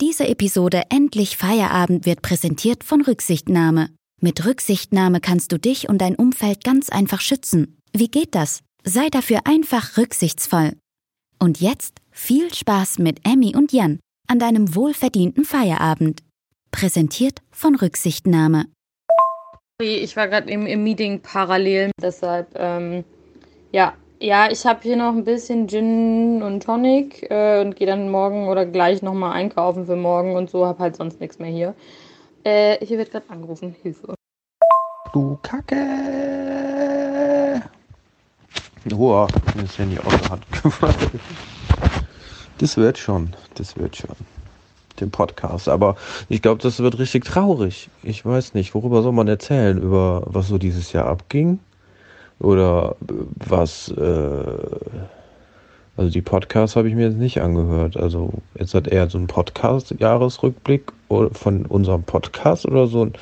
Diese Episode Endlich Feierabend wird präsentiert von Rücksichtnahme. Mit Rücksichtnahme kannst du dich und dein Umfeld ganz einfach schützen. Wie geht das? Sei dafür einfach rücksichtsvoll. Und jetzt viel Spaß mit Emmy und Jan an deinem wohlverdienten Feierabend. Präsentiert von Rücksichtnahme. Ich war gerade im, im Meeting parallel, deshalb, ähm, ja, ja, ich habe hier noch ein bisschen Gin und Tonic äh, und gehe dann morgen oder gleich nochmal einkaufen für morgen und so, habe halt sonst nichts mehr hier. Äh, hier wird gerade angerufen, Hilfe. Du Kacke! Boah, mir ist Handy aus der Hand gefallen. Das wird schon, das wird schon. Den Podcast. Aber ich glaube, das wird richtig traurig. Ich weiß nicht, worüber soll man erzählen? Über was so dieses Jahr abging? Oder was, äh, also die Podcasts habe ich mir jetzt nicht angehört. Also jetzt hat er so ein Podcast-Jahresrückblick von unserem Podcast oder so ein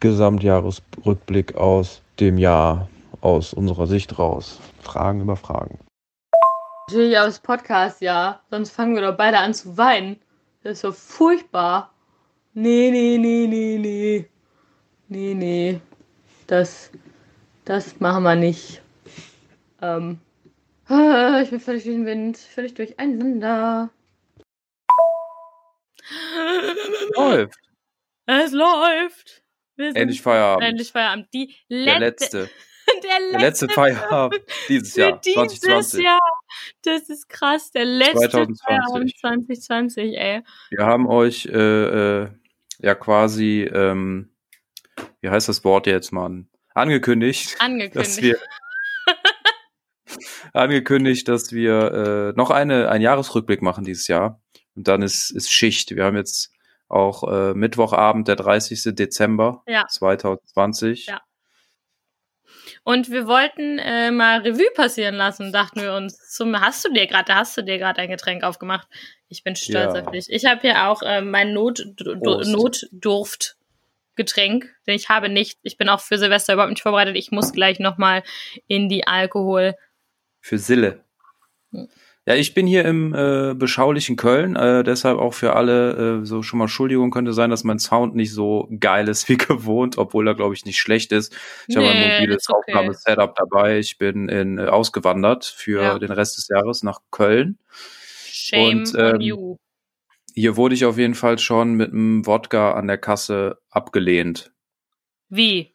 Gesamtjahresrückblick aus dem Jahr, aus unserer Sicht raus. Fragen über Fragen. Natürlich aus Podcast, ja. Sonst fangen wir doch beide an zu weinen. Das ist so furchtbar. Nee, nee, nee, nee, nee. Nee, nee. Das, das machen wir nicht. Ähm. Ah, ich bin völlig durch den Wind, völlig durcheinander. Läuft. Es läuft. Wir sind Endlich Feierabend. Endlich Feierabend. Die Der letzte, letzte. der letzte, Der letzte Feierabend dieses Jahr. dieses 2020. Jahr. Das ist krass. Der letzte 2020. Feierabend 2020, ey. Wir haben euch äh, äh, ja quasi, ähm, wie heißt das Wort jetzt, Mann? Angekündigt, Angekündigt. dass wir angekündigt, dass wir äh, noch eine einen Jahresrückblick machen dieses Jahr. Und dann ist, ist Schicht. Wir haben jetzt auch äh, Mittwochabend, der 30. Dezember Ja. 2020. Ja. Und wir wollten äh, mal Revue passieren lassen, dachten wir uns. Zum, hast du dir gerade, da hast du dir gerade ein Getränk aufgemacht. Ich bin stolz Ja. auf dich. Ich habe hier auch äh, mein Not, Prost. Notdurft Getränk, denn ich habe nicht, ich bin auch für Silvester überhaupt nicht vorbereitet. Ich muss gleich nochmal in die Alkohol. Für Sille. Hm. Ja, ich bin hier im äh, beschaulichen Köln, äh, deshalb auch für alle äh, so schon mal Entschuldigung könnte sein, dass mein Sound nicht so geil ist wie gewohnt, obwohl er glaube ich nicht schlecht ist. Ich habe ein Nee, mobiles okay. Aufnahmesetup dabei. Ich bin in, äh, ausgewandert für Ja. den Rest des Jahres nach Köln. Shame Und, on ähm, you. Hier wurde ich auf jeden Fall schon mit einem Wodka an der Kasse abgelehnt. Wie?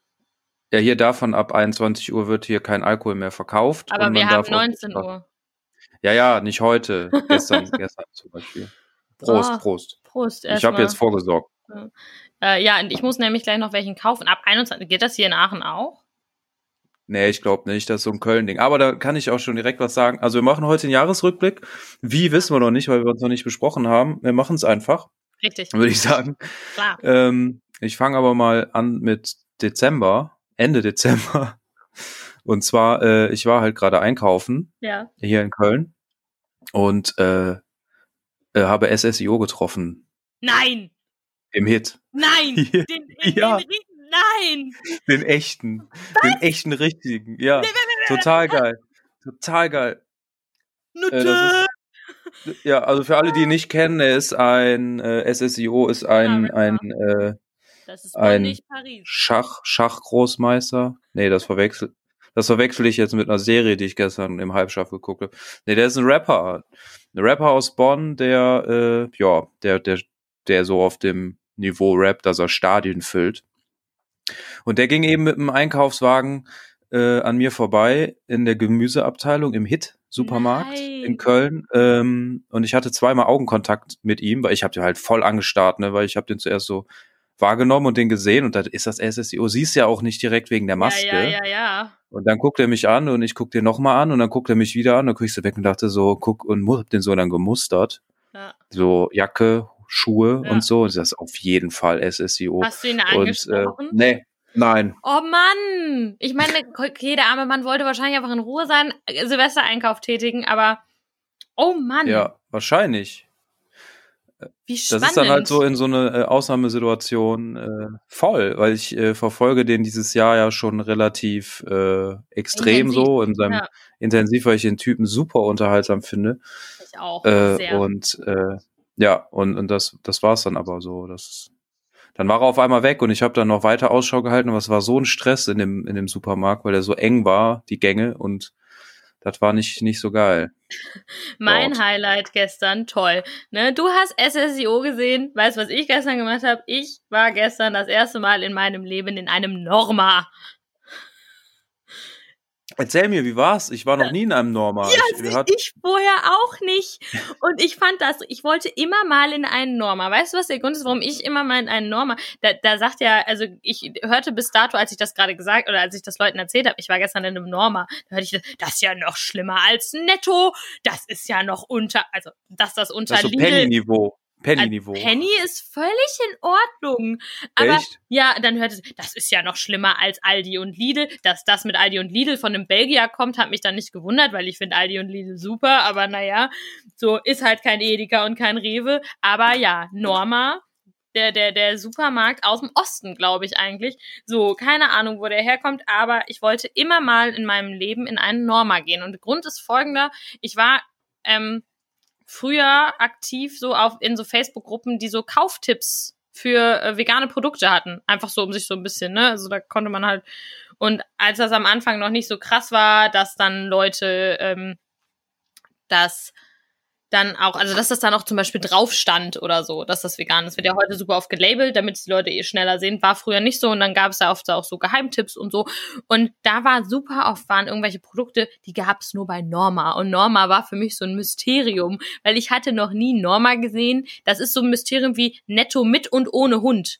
Ja, hier davon ab 21 Uhr wird hier kein Alkohol mehr verkauft. Aber wir haben darf auch 19 nicht- Uhr. Ja, ja, nicht heute. Gestern, gestern zum Beispiel. Prost, Oh, Prost. Prost Ich habe jetzt vorgesorgt. Äh, ja, und ich muss nämlich gleich noch welchen kaufen. Ab 21. Geht das hier in Aachen auch? Nee, ich glaube nicht, das ist so ein Köln-Ding. Aber da kann ich auch schon direkt was sagen. Also wir machen heute den Jahresrückblick. Wie wissen wir noch nicht, weil wir uns noch nicht besprochen haben. Wir machen es einfach, Richtig, würde ich sagen. klar. Ähm, ich fange aber mal an mit Dezember, Ende Dezember. Und zwar, äh, ich war halt gerade einkaufen Ja. hier in Köln und äh, äh, habe SSIO getroffen Nein! im Hit. Nein! Den, den, Ja. den, nein! Den echten. Den echten richtigen. Ja. Total geil. Total geil. Äh, das ist, ja, also für alle, die ihn nicht kennen, er ist ein äh, SSIO ist ein, Ja, ein äh, ist ein-. Schach, Schachgroßmeister. Nee, das verwechsel, das verwechsel ich jetzt mit einer Serie, die ich gestern im Halbschaff geguckt habe. Nee, der ist ein Rapper. Ein Rapper aus Bonn, der, äh, ja, der, der, der so auf dem Niveau rappt, dass er Stadien füllt. Und der ging eben mit einem Einkaufswagen äh, an mir vorbei in der Gemüseabteilung im Hit-Supermarkt Nein. in Köln. Ähm, und ich hatte zweimal Augenkontakt mit ihm, weil ich habe den halt voll angestarrt, ne, weil ich habe den zuerst so wahrgenommen und den gesehen und da ist das SSIO. Siehst ja auch nicht direkt wegen der Maske. Ja, ja, ja, ja. Und dann guckt er mich an und ich guck den nochmal an und dann guckt er mich wieder an. Dann guck ich so weg und dachte so, guck und hab den so dann gemustert. ja. So Jacke, Schuhe Ja. und so. Und das ist auf jeden Fall SSIO. Hast du ihn und äh, angesprochen? nee, nein. Oh Mann! Ich meine, okay, der arme Mann wollte wahrscheinlich einfach in Ruhe seinen Silvestereinkauf tätigen, aber oh Mann, Ja, wahrscheinlich. wie Das spannend. ist dann halt so in so eine äh, Ausnahmesituation äh, voll, weil ich äh, verfolge den dieses Jahr ja schon relativ äh, extrem Intensiv, so in seinem ja. intensiv, weil ich den Typen super unterhaltsam finde. Ich auch. Äh, sehr. und äh, Ja, und, und das, das war's dann aber so. Das, dann war er auf einmal weg und ich habe dann noch weiter Ausschau gehalten, aber es war so ein Stress in dem, in dem Supermarkt, weil er so eng war, die Gänge, und das war nicht, nicht so geil. Mein Dort. Highlight gestern, toll. Ne, du hast SSIO gesehen. Weißt du, was ich gestern gemacht habe? Ich war gestern das erste Mal in meinem Leben in einem Norma. Erzähl mir, wie war's? Ich war noch nie in einem Norma. Ja, ich, hat, ich vorher auch nicht. Und ich fand das, ich wollte immer mal in einen Norma. Weißt du, was der Grund ist, warum ich immer mal in einen Norma? Da, da sagt ja, also ich hörte bis dato, als ich das gerade gesagt oder als ich das Leuten erzählt habe, ich war gestern in einem Norma, da hörte ich, das ist ja noch schlimmer als Netto. Das ist ja noch unter, also dass das unter das ist so Lidl Penny-Niveau. Penny-Niveau. Also Penny ist völlig in Ordnung. Aber Echt? ja, dann hört es, das ist ja noch schlimmer als Aldi und Lidl. Dass das mit Aldi und Lidl von einem Belgier kommt, hat mich dann nicht gewundert, weil ich finde Aldi und Lidl super. Aber naja, so ist halt kein Edeka und kein Rewe. Aber ja, Norma. Der, der, der Supermarkt aus dem Osten, glaube ich eigentlich. So, keine Ahnung, wo der herkommt, aber ich wollte immer mal in meinem Leben in einen Norma gehen. Und der Grund ist folgender. Ich war ähm, früher aktiv so auf in so Facebook-Gruppen, die so Kauftipps für äh, vegane Produkte hatten. Einfach so um sich so ein bisschen, ne? Also da konnte man halt. Und als das am Anfang noch nicht so krass war, dass dann Leute ähm, das dann auch, also dass das dann auch zum Beispiel drauf stand oder so, dass das vegan ist. Wird ja heute super oft gelabelt, damit die Leute eh schneller sehen. War früher nicht so und dann gab es da oft auch so Geheimtipps und so. Und da war super oft waren irgendwelche Produkte, die gab es nur bei Norma. Und Norma war für mich so ein Mysterium, weil ich hatte noch nie Norma gesehen. Das ist so ein Mysterium wie netto mit und ohne Hund.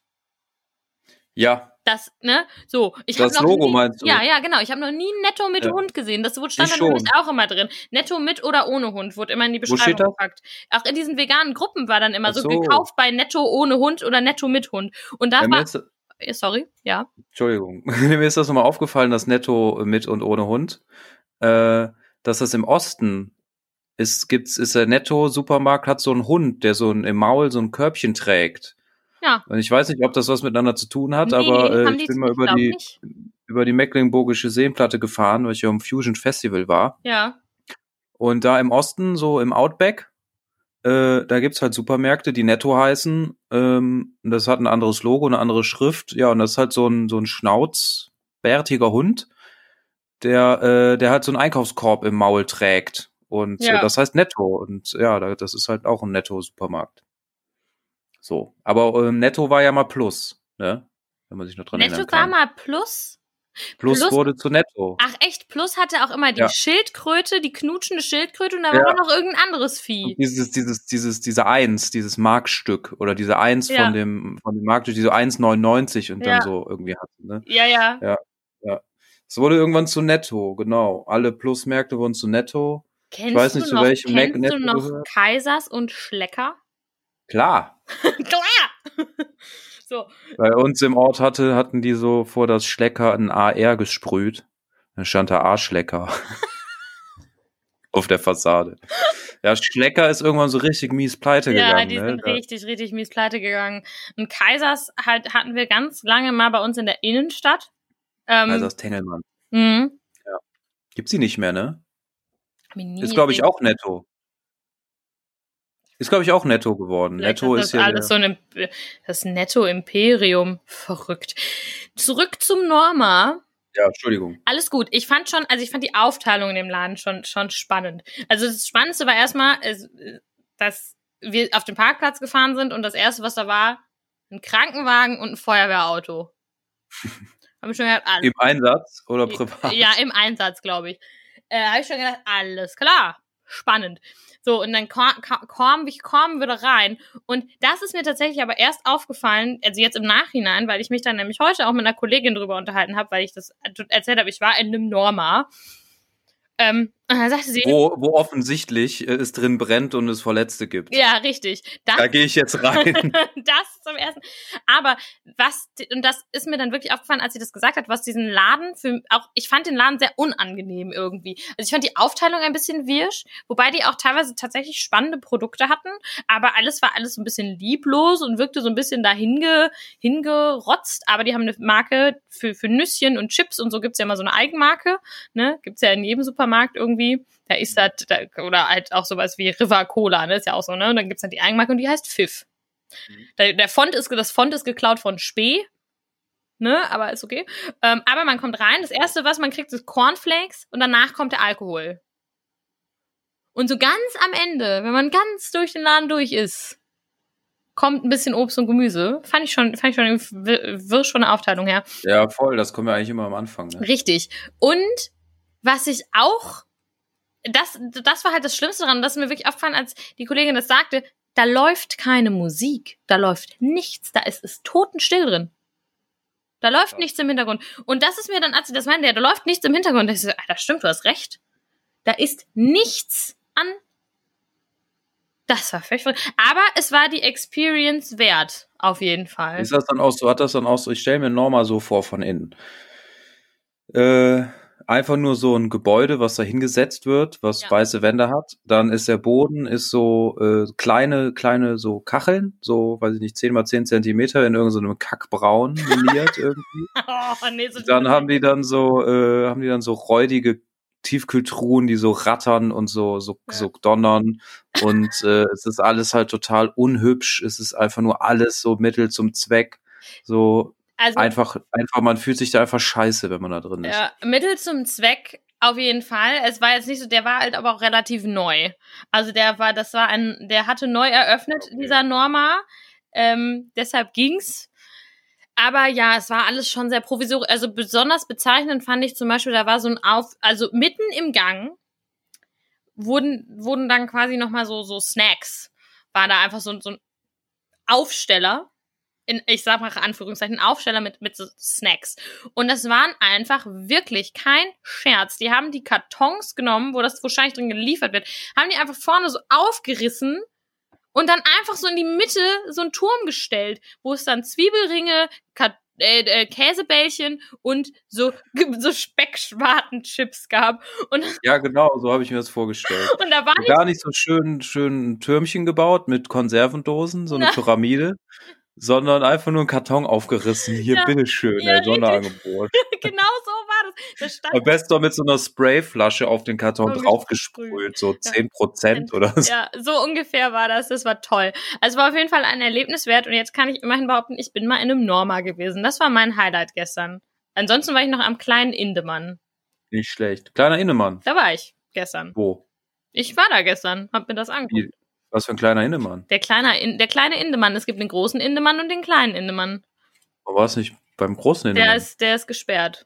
Ja, Das, ne? So, ich das noch Logo nie, meinst du? Ja, ja, genau. Ich habe noch nie Netto mit Ja. Hund gesehen. Das wurde- stand nämlich auch immer drin. Netto mit oder ohne Hund wurde immer in die Beschreibung gepackt. Auch in diesen veganen Gruppen war dann immer so, so. gekauft bei Netto ohne Hund oder Netto mit Hund. Und da Ja, war, äh, sorry, ja. Entschuldigung, mir ist das nochmal aufgefallen, dass Netto mit und ohne Hund, äh, dass das im Osten ist, gibt's, ist der Netto-Supermarkt hat so einen Hund, der so ein, im Maul so ein Körbchen trägt. Ja. Und ich weiß nicht, ob das was miteinander zu tun hat, Nee, aber äh, ich bin mal über die, nicht. über die Mecklenburgische Seenplatte gefahren, weil ich ja am Fusion Festival war. Ja. Und da im Osten, so im Outback, äh, da gibt's halt Supermärkte, die Netto heißen. Ähm, und das hat ein anderes Logo, eine andere Schrift. Ja, und das ist halt so ein, so ein schnauzbärtiger Hund, der, äh, der halt so einen Einkaufskorb im Maul trägt. Und Ja. äh, das heißt Netto. Und ja, da- das ist halt auch ein Netto-Supermarkt. So. Aber ähm, Netto war ja mal Plus, ne? Wenn man sich noch dran Netto erinnern war kann. mal Plus. Plus, Plus- wurde zu Netto. Ach echt, Plus hatte auch immer die Ja. Schildkröte, die knutschende Schildkröte und da Ja. war noch irgendein anderes Vieh. Und dieses, dieses, dieses, diese Eins, dieses Markstück oder diese Eins Ja. von dem, von dem Marktstück, diese 1,99 und Ja. dann so irgendwie hat, ne? Ja, ja. Es wurde irgendwann zu Netto, genau. Alle Plusmärkte wurden zu Netto. Kennst weiß nicht, du zu noch, welchem Mac kennst du Netto noch gehört. Kaisers und Schlecker? Klar. Klar! so, Bei uns im Ort hatte, hatten die so vor das Schlecker ein AR gesprüht. Da stand da A-Schlecker. Auf der Fassade. Ja, Schlecker ist irgendwann so richtig mies pleite ja, gegangen. die ne? sind Da- richtig, richtig mies pleite gegangen. Und Kaisers halt hatten wir ganz lange mal bei uns in der Innenstadt. Ähm, das Tengelmann. mh. Gibt's die nicht mehr, ne? Ist, glaube ich, auch netto. Ist, glaube ich, auch netto geworden. Vielleicht netto ist ist das ja. alles so ein das Netto-Imperium. Verrückt. Zurück zum Norma. ja, Entschuldigung. Alles gut. Ich fand schon, also ich fand die Aufteilung in dem Laden schon, schon spannend. Also das Spannendste war erstmal, dass wir auf den Parkplatz gefahren sind und das erste, was da war, ein Krankenwagen und ein Feuerwehrauto. Hab ich schon gedacht, alles. Im Einsatz oder privat? Ja, im Einsatz, glaube ich. Äh, habe ich schon gedacht, alles klar, spannend. So, und dann kam, ich kam wieder rein. Und das ist mir tatsächlich aber erst aufgefallen, also jetzt im Nachhinein, weil ich mich dann nämlich heute auch mit einer Kollegin drüber unterhalten habe, weil ich das erzählt habe, ich war in einem Norma. Ähm, und dann sagte sie, Wo, wo offensichtlich äh, es drin brennt und es Verletzte gibt. ja, richtig. Das Da gehe ich jetzt rein. das zum ersten. Aber was, und das ist mir dann wirklich aufgefallen, als sie das gesagt hat, was diesen Laden für, auch, ich fand den Laden sehr unangenehm irgendwie. Also ich fand die Aufteilung ein bisschen wirsch, wobei die auch teilweise tatsächlich spannende Produkte hatten, aber alles war alles so ein bisschen lieblos und wirkte so ein bisschen dahin ge, hingerotzt, aber die haben eine Marke für, für Nüsschen und Chips und so gibt's ja immer so eine Eigenmarke, ne, gibt's ja in jedem Supermarkt irgendwie irgendwie. Da ist das, da, oder halt auch sowas wie River Cola, ne? Ist ja auch so, ne? Und dann gibt's halt die Eigenmarke und die heißt Pfiff. Mhm. Der, der Font ist, das Font ist geklaut von Spee. Ne, aber ist okay. Ähm, aber man kommt rein. Das erste, was man kriegt, ist Cornflakes und danach kommt der Alkohol. Und so ganz am Ende, wenn man ganz durch den Laden durch ist, kommt ein bisschen Obst und Gemüse. Fand ich schon, fand ich schon, wirr schon eine Aufteilung her. Ja, voll, das kommen wir eigentlich immer am Anfang. Ne? Richtig. Und was ich auch, das, das war halt das Schlimmste daran, das ist mir wirklich aufgefallen, als die Kollegin das sagte, da läuft keine Musik, da läuft nichts, da ist es totenstill drin. Da läuft Krass. nichts im Hintergrund. Und das ist mir dann, als sie das meinte, ja, da läuft nichts im Hintergrund. Da ich so, ah, das stimmt, du hast recht. Da ist nichts an. Das war völlig verrückt. Aber es war die Experience wert, auf jeden Fall. Ist das dann auch so, hat das dann auch so, ich stelle mir Norma so vor von innen. Äh, einfach nur so ein Gebäude, was da hingesetzt wird, was Ja. weiße Wände hat. Dann ist der Boden, ist so äh, kleine, kleine so Kacheln, so, weiß ich nicht, 10 mal 10 Zentimeter in irgendeinem Kackbraun liniert irgendwie. Oh, nee, so Dann haben die dann so, äh, haben die dann so räudige Tiefkühltruhen, die so rattern und so, so, Ja. so donnern. Und äh, es ist alles halt total unhübsch. Es ist einfach nur alles so Mittel zum Zweck. So also, einfach, einfach, man fühlt sich da einfach scheiße, wenn man da drin ist. Ja, Mittel zum Zweck auf jeden Fall. Es war jetzt nicht so, der war halt aber auch relativ neu. Also der war, das war ein, der hatte neu eröffnet, Okay. dieser Norma. Ähm, deshalb ging's. Aber ja, es war alles schon sehr provisorisch. Also besonders bezeichnend fand ich zum Beispiel, da war so ein Auf, also mitten im Gang wurden, wurden dann quasi nochmal so, so Snacks. War da einfach so, so ein Aufsteller. In, ich sag mal Anführungszeichen, Aufsteller mit, mit so Snacks. Und das waren einfach wirklich kein Scherz. Die haben die Kartons genommen, wo das wahrscheinlich drin geliefert wird, haben die einfach vorne so aufgerissen und dann einfach so in die Mitte so einen Turm gestellt, wo es dann Zwiebelringe, Kat äh, äh, Käsebällchen und so, so Speckschwartenchips gab. Und, Ja, genau, so habe ich mir das vorgestellt. und da war Gar nicht so schön, schön ein Türmchen gebaut mit Konservendosen, so eine Na. Pyramide, sondern einfach nur ein Karton aufgerissen. Hier, Ja, bitteschön, ja, der Sonderangebot. genau so war das. Da stand Am besten noch mit so einer Sprayflasche auf den Karton So draufgesprüht, so 10 Prozent oder so. Ja, so ungefähr war das. Das war toll. Also war auf jeden Fall ein Erlebnis wert und jetzt kann ich immerhin behaupten, ich bin mal in einem Norma gewesen. Das war mein Highlight gestern. Ansonsten war ich noch am kleinen Indemann. Nicht schlecht. Kleiner Innemann. Da war ich gestern. Wo? Ich war da gestern, hab mir das angeguckt. Wie? Was für ein kleiner Innemann? Der kleine, In der kleine Indemann. Es gibt den großen Indemann und den kleinen Indemann. War es nicht beim großen Innemann? Der ist, der ist gesperrt.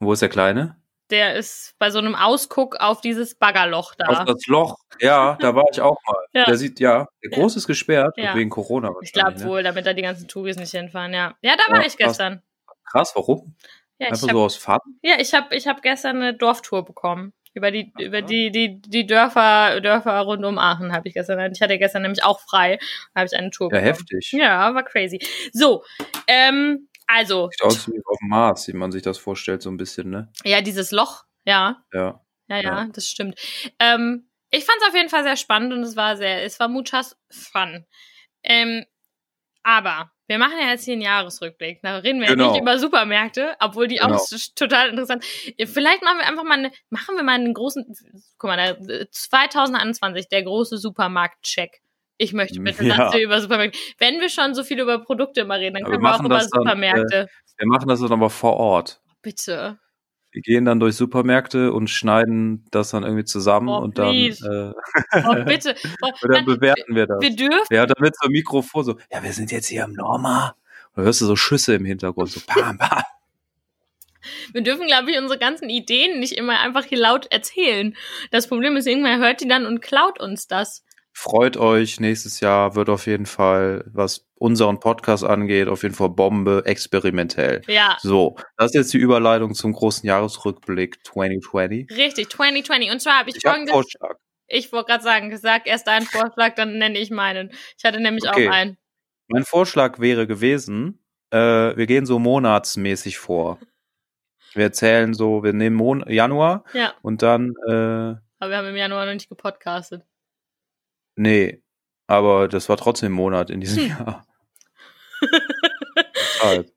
Wo ist der kleine? Der ist bei so einem Ausguck auf dieses Baggerloch da. Auf das Loch. Ja, da war ich auch mal. Ja. Der sieht, ja, der große ist gesperrt, Ja. wegen Corona ich glaube ne? wohl, damit da die ganzen Touris nicht hinfahren, ja. Ja, da war Ja, ich gestern. Krass, warum? Ja, ich Einfach hab, so aus Fun? ja, ich habe ich hab gestern eine Dorftour bekommen. Über die, über die, die, die Dörfer, Dörfer rund um Aachen habe ich gestern. Ich hatte gestern nämlich auch frei. Da habe ich eine Tour Ja, bekommen. heftig. Ja, war crazy. So, ähm, also, Sieht aus wie auf dem Mars, wie man sich das vorstellt, so ein bisschen, ne? ja, dieses Loch, ja, Ja. ja, ja, Ja. das stimmt. Ähm, ich fand es auf jeden Fall sehr spannend und es war sehr, es war muchas fun. Ähm, aber wir machen ja jetzt hier einen Jahresrückblick. Da reden wir Genau. ja nicht über Supermärkte, obwohl die Genau. auch total interessant. Vielleicht machen wir einfach mal eine, machen wir mal einen großen, guck mal, der, 2021, der große Supermarkt-Check. Ich möchte bitte, Ja. dass wir über Supermärkte, wenn wir schon so viel über Produkte immer reden, dann können wir wir auch über dann, Supermärkte. Wir machen das dann aber vor Ort. Bitte. Wir gehen dann durch Supermärkte und schneiden das dann irgendwie zusammen Oh, und dann, äh, Oh, bitte. Oh, und dann bewerten wir das. wir dürfen Ja, damit so ein Mikrofon so, ja, wir sind jetzt hier im Norma. Da hörst du so Schüsse im Hintergrund, so pam, pam. Wir dürfen, glaube ich, unsere ganzen Ideen nicht immer einfach hier laut erzählen. Das Problem ist, irgendwer hört die dann und klaut uns das. Freut euch, nächstes Jahr wird auf jeden Fall, was unseren Podcast angeht, auf jeden Fall Bombe, experimentell. Ja, So, das ist jetzt die Überleitung zum großen Jahresrückblick 2020. richtig, 2020. Und zwar habe ich, Ich folgendes, Vorschlag. ich wollte gerade sagen, sag erst deinen Vorschlag, dann nenne ich meinen. Ich hatte nämlich Okay. auch einen. Mein Vorschlag wäre gewesen, äh, wir gehen so monatsmäßig vor. Wir erzählen so, wir nehmen Mon Januar Ja, und dann, äh, aber wir haben im Januar noch nicht gepodcastet. Nee, aber das war trotzdem ein Monat in diesem Hm. Jahr. Deshalb.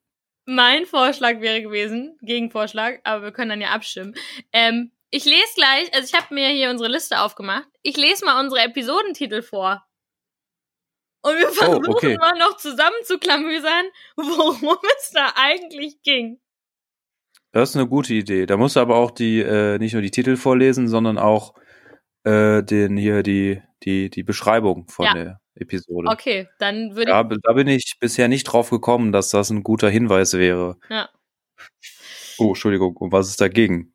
Mein Vorschlag wäre gewesen, Gegenvorschlag, aber wir können dann ja abstimmen. Ähm, Ich lese gleich, also ich habe mir hier unsere Liste aufgemacht. Ich lese mal unsere Episodentitel vor. Und wir versuchen Oh, okay. mal noch zusammen zu klamüsern, worum es da eigentlich ging. Das ist eine gute Idee. Da musst du aber auch die, äh, nicht nur die Titel vorlesen, sondern auch äh, den hier die, die, die Beschreibung von Ja. der Episode. Okay, dann würde Da, da bin ich bisher nicht drauf gekommen, dass das ein guter Hinweis wäre. Ja. Oh, Entschuldigung, um was ist dagegen?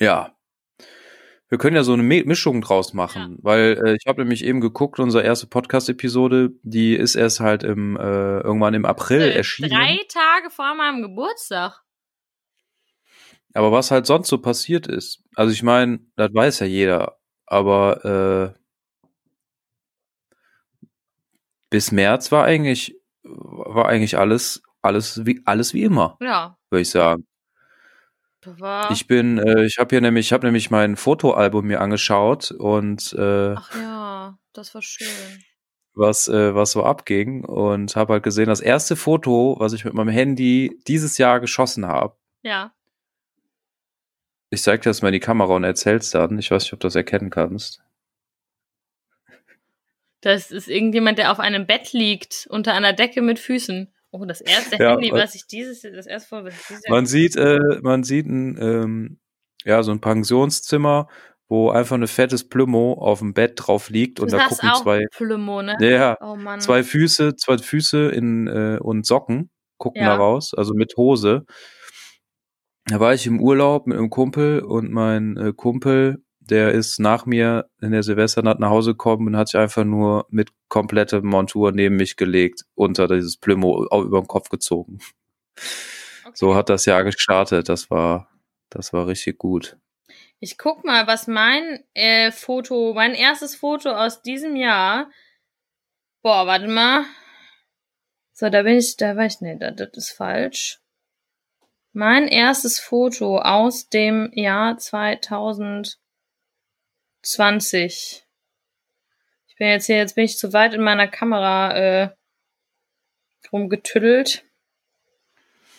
Ja. Wir können ja so eine Mi- Mischung draus machen, weil äh, ich habe nämlich eben geguckt, unsere erste Podcast-Episode, die ist erst halt im äh, irgendwann im April Äh, erschienen. Drei Tage vor meinem Geburtstag. Aber was halt sonst so passiert ist, also ich meine, das weiß ja jeder, aber äh, bis März war eigentlich war eigentlich alles alles wie alles wie immer, Ja. würde ich sagen. War. Ich bin, äh, ich habe hier nämlich, ich habe nämlich mein Fotoalbum mir angeschaut und äh, Ach ja, das war schön. was äh, was so abging und habe halt gesehen, das erste Foto, was ich mit meinem Handy dieses Jahr geschossen habe. Ja. Ich zeig dir das mal in die Kamera und erzähl's dann. Ich weiß nicht, ob du das erkennen kannst. Das ist irgendjemand, der auf einem Bett liegt, unter einer Decke mit Füßen. Oh, das erste Ja, Handy, was ich dieses, das erste vor, was ich dieses Jahr Man sieht, äh, man sieht ein, ähm, ja, so ein Pensionszimmer, wo einfach eine fettes Plümo auf dem Bett drauf liegt und du da gucken auch zwei, Plümo, ne? ja, Oh zwei Füße, zwei Füße in äh, und Socken gucken Ja. da raus, also mit Hose. Da war ich im Urlaub mit einem Kumpel und mein äh, Kumpel, der ist nach mir in der Silvesternacht nach Hause gekommen und hat sich einfach nur mit kompletter Montur neben mich gelegt, unter dieses Plümo über den Kopf gezogen. Okay. So hat das Jahr gestartet. Das war, das war richtig gut. Ich guck mal, was mein äh, Foto, mein erstes Foto aus diesem Jahr. Boah, warte mal. So, da bin ich, da war ich, nee, das, das ist falsch. Mein erstes Foto aus dem Jahr 2020. Ich bin jetzt hier, jetzt bin ich zu weit in meiner Kamera äh, rumgetüddelt.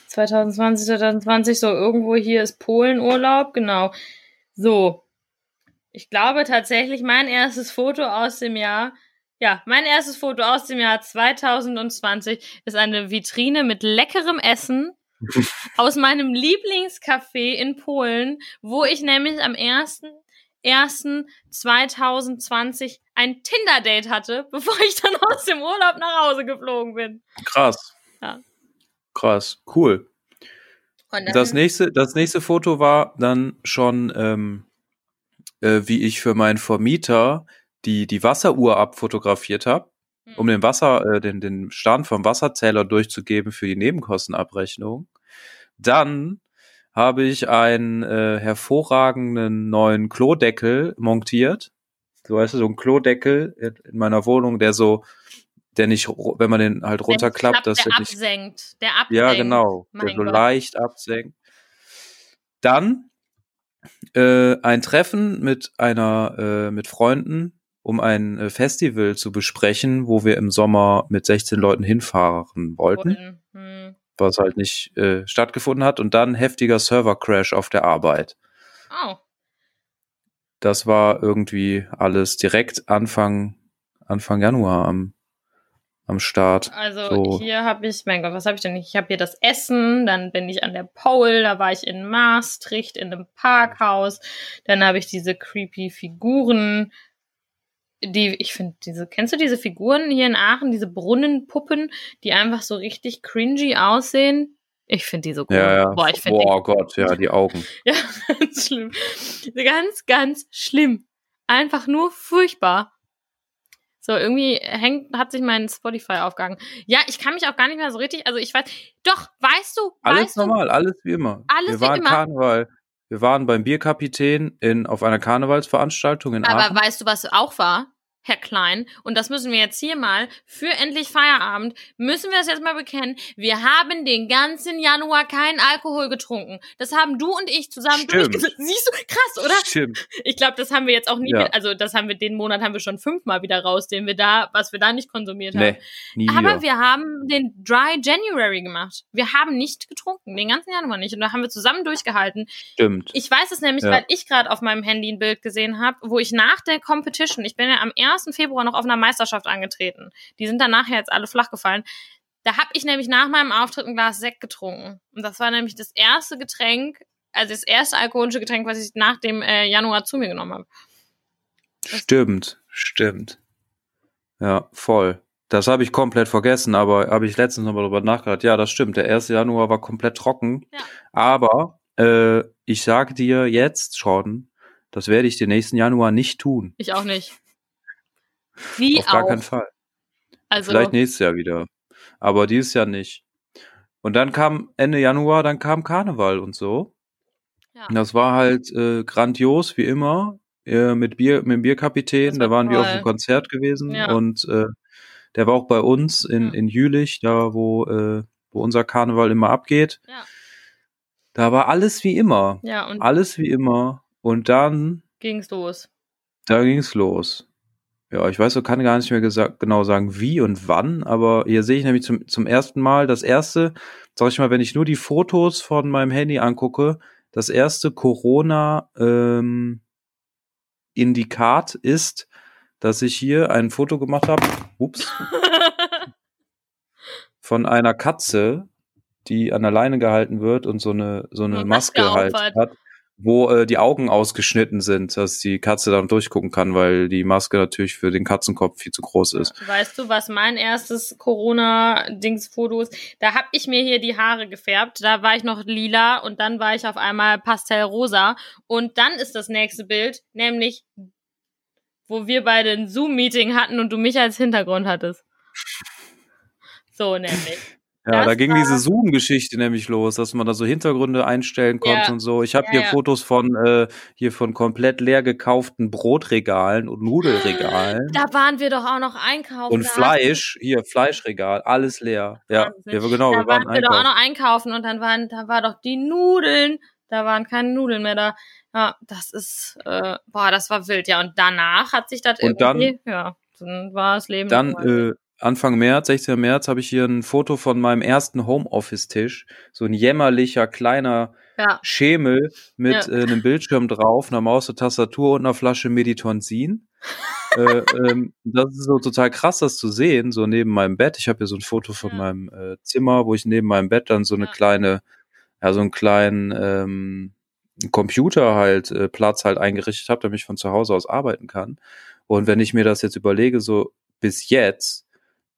2020, 2020, so irgendwo hier ist Polenurlaub, genau. So. Ich glaube tatsächlich, mein erstes Foto aus dem Jahr, ja, mein erstes Foto aus dem Jahr 2020 ist eine Vitrine mit leckerem Essen aus meinem Lieblingscafé in Polen, wo ich nämlich am 1.1.2020 ein Tinder-Date hatte, bevor ich dann aus dem Urlaub nach Hause geflogen bin. Krass. Ja. Krass. Cool. Das nächste, das nächste Foto war dann schon, ähm, äh, wie ich für meinen Vermieter die, die Wasseruhr abfotografiert habe, um den Wasser, äh, den, den Stand vom Wasserzähler durchzugeben für die Nebenkostenabrechnung. Dann habe ich einen äh, hervorragenden neuen Klodeckel montiert. So weißt du, so ein Klodeckel in in meiner Wohnung, der so, der nicht, wenn man den halt Der runterklappt, klappt, dass der er nicht absenkt. Der absenkt. ja, genau. Der so Gott. leicht absenkt. Dann äh, ein Treffen mit einer, äh, mit Freunden, um ein äh, Festival zu besprechen, wo wir im Sommer mit 16 Leuten hinfahren wollten, Hm. Was halt nicht äh, stattgefunden hat. Und dann heftiger Server-Crash auf der Arbeit. Oh. Das war irgendwie alles direkt Anfang, Anfang Januar am, am Start. Also So. hier habe ich, mein Gott, was habe ich denn? Ich habe hier das Essen, dann bin ich an der Pole, da war ich in Maastricht in einem Parkhaus, dann habe ich diese creepy Figuren, die, ich finde, diese, kennst du diese Figuren hier in Aachen, diese Brunnenpuppen, die einfach so richtig cringy aussehen? Ich finde die so cool. Ja, ja. Boah, ich finde Boah Gott, ja, die Augen. ja, ganz schlimm. Ganz, ganz schlimm. Einfach nur furchtbar. So, irgendwie hängt, hat sich mein Spotify aufgehangen. Ja, ich kann mich auch gar nicht mehr so richtig, also ich weiß, doch, weißt du, Alles weißt normal, alles wie immer. Alles wir wie waren immer. Karneval. Wir waren beim Bierkapitän in, auf einer Karnevalsveranstaltung in du, aber Aachen. weißt du, was auch war? Herr Klein, und das müssen wir jetzt hier mal für endlich Feierabend, müssen wir das jetzt mal bekennen. Wir haben den ganzen Januar keinen Alkohol getrunken. Das haben du und ich zusammen Stimmt. durchgeführt. Siehst du, krass, oder? Stimmt. Ich glaube, das haben wir jetzt auch nie, Ja. wieder, also das haben wir den Monat haben wir schon fünfmal wieder raus, den wir da, was wir da nicht konsumiert haben. Nee, nie Aber wieder. wir haben den Dry January gemacht. Wir haben nicht getrunken, den ganzen Januar nicht. Und da haben wir zusammen durchgehalten. Stimmt. Ich weiß es nämlich, Ja. weil ich gerade auf meinem Handy ein Bild gesehen habe, wo ich nach der Competition, ich bin ja am 1. Februar noch auf einer Meisterschaft angetreten. Die sind dann nachher jetzt alle flach gefallen. Da habe ich nämlich nach meinem Auftritt ein Glas Sekt getrunken. Und das war nämlich das erste Getränk, also das erste alkoholische Getränk, was ich nach dem äh, Januar zu mir genommen habe. Stimmt, stimmt. Ja, voll. Das habe ich komplett vergessen, aber habe ich letztens nochmal drüber nachgedacht. Ja, das stimmt. Der 1. Januar war komplett trocken. Ja. Aber äh, ich sage dir jetzt schon, das werde ich den nächsten Januar nicht tun. Ich auch nicht. Wie Auf gar auch. keinen Fall. Also, Vielleicht nächstes Jahr wieder. Aber dieses Jahr nicht. Und dann kam Ende Januar, dann kam Karneval und so. ja. Das war halt äh, grandios, wie immer, äh, mit Bier, mit dem Bierkapitän. Da waren wir auf toll. einem Konzert gewesen Ja. und äh, der war auch bei uns in, Ja. in Jülich, da wo, äh, wo unser Karneval immer abgeht. Ja. Da war alles wie immer. ja, und Alles wie immer. Und dann, ging's los. da ging's los. Ja, ich weiß, so kann gar nicht mehr genau sagen, wie und wann, aber hier sehe ich nämlich zum, zum ersten Mal das erste, sag ich mal, wenn ich nur die Fotos von meinem Handy angucke, das erste Corona ähm, Indikat ist, dass ich hier ein Foto gemacht habe, ups, von einer Katze, die an der Leine gehalten wird und so eine so eine Maske, Maske halt hat, wo äh, die Augen ausgeschnitten sind, dass die Katze dann durchgucken kann, weil die Maske natürlich für den Katzenkopf viel zu groß ist. Weißt du, was mein erstes Corona-Dings-Foto ist? Da hab ich mir hier die Haare gefärbt. Da war ich noch lila und dann war ich auf einmal pastellrosa. Und dann ist das nächste Bild, nämlich, wo wir beide ein Zoom-Meeting hatten und du mich als Hintergrund hattest. So nämlich. Ja, Das da ging war- diese Zoom-Geschichte nämlich los, dass man da so Hintergründe einstellen konnte Ja. und so. Ich habe Ja, hier ja. Fotos von äh, hier von komplett leer gekauften Brotregalen und Nudelregalen Da waren wir doch auch noch einkaufen. und Fleisch, hier Fleischregal, alles leer. Ja, ja genau, da wir waren waren wir doch auch noch einkaufen und dann waren, da war doch die Nudeln, da waren keine Nudeln mehr da. Ja, das ist, äh, boah, das war wild, ja. Und danach hat sich das Und dann- irgendwie, ja, dann war das Leben. Dann äh, Anfang März, 16. März, habe ich hier ein Foto von meinem ersten Homeoffice-Tisch. So ein jämmerlicher kleiner ja, Schemel mit Ja. äh, einem Bildschirm drauf, einer Maus, einer Tastatur und einer Flasche Meditonsin. äh, ähm, das ist so total krass, das zu sehen, so neben meinem Bett. Ich habe hier so ein Foto von Ja. meinem äh, Zimmer, wo ich neben meinem Bett dann so eine kleine, ja, so einen kleinen ähm, Computer halt, äh, Platz halt eingerichtet habe, damit ich von zu Hause aus arbeiten kann. Und wenn ich mir das jetzt überlege, so bis jetzt,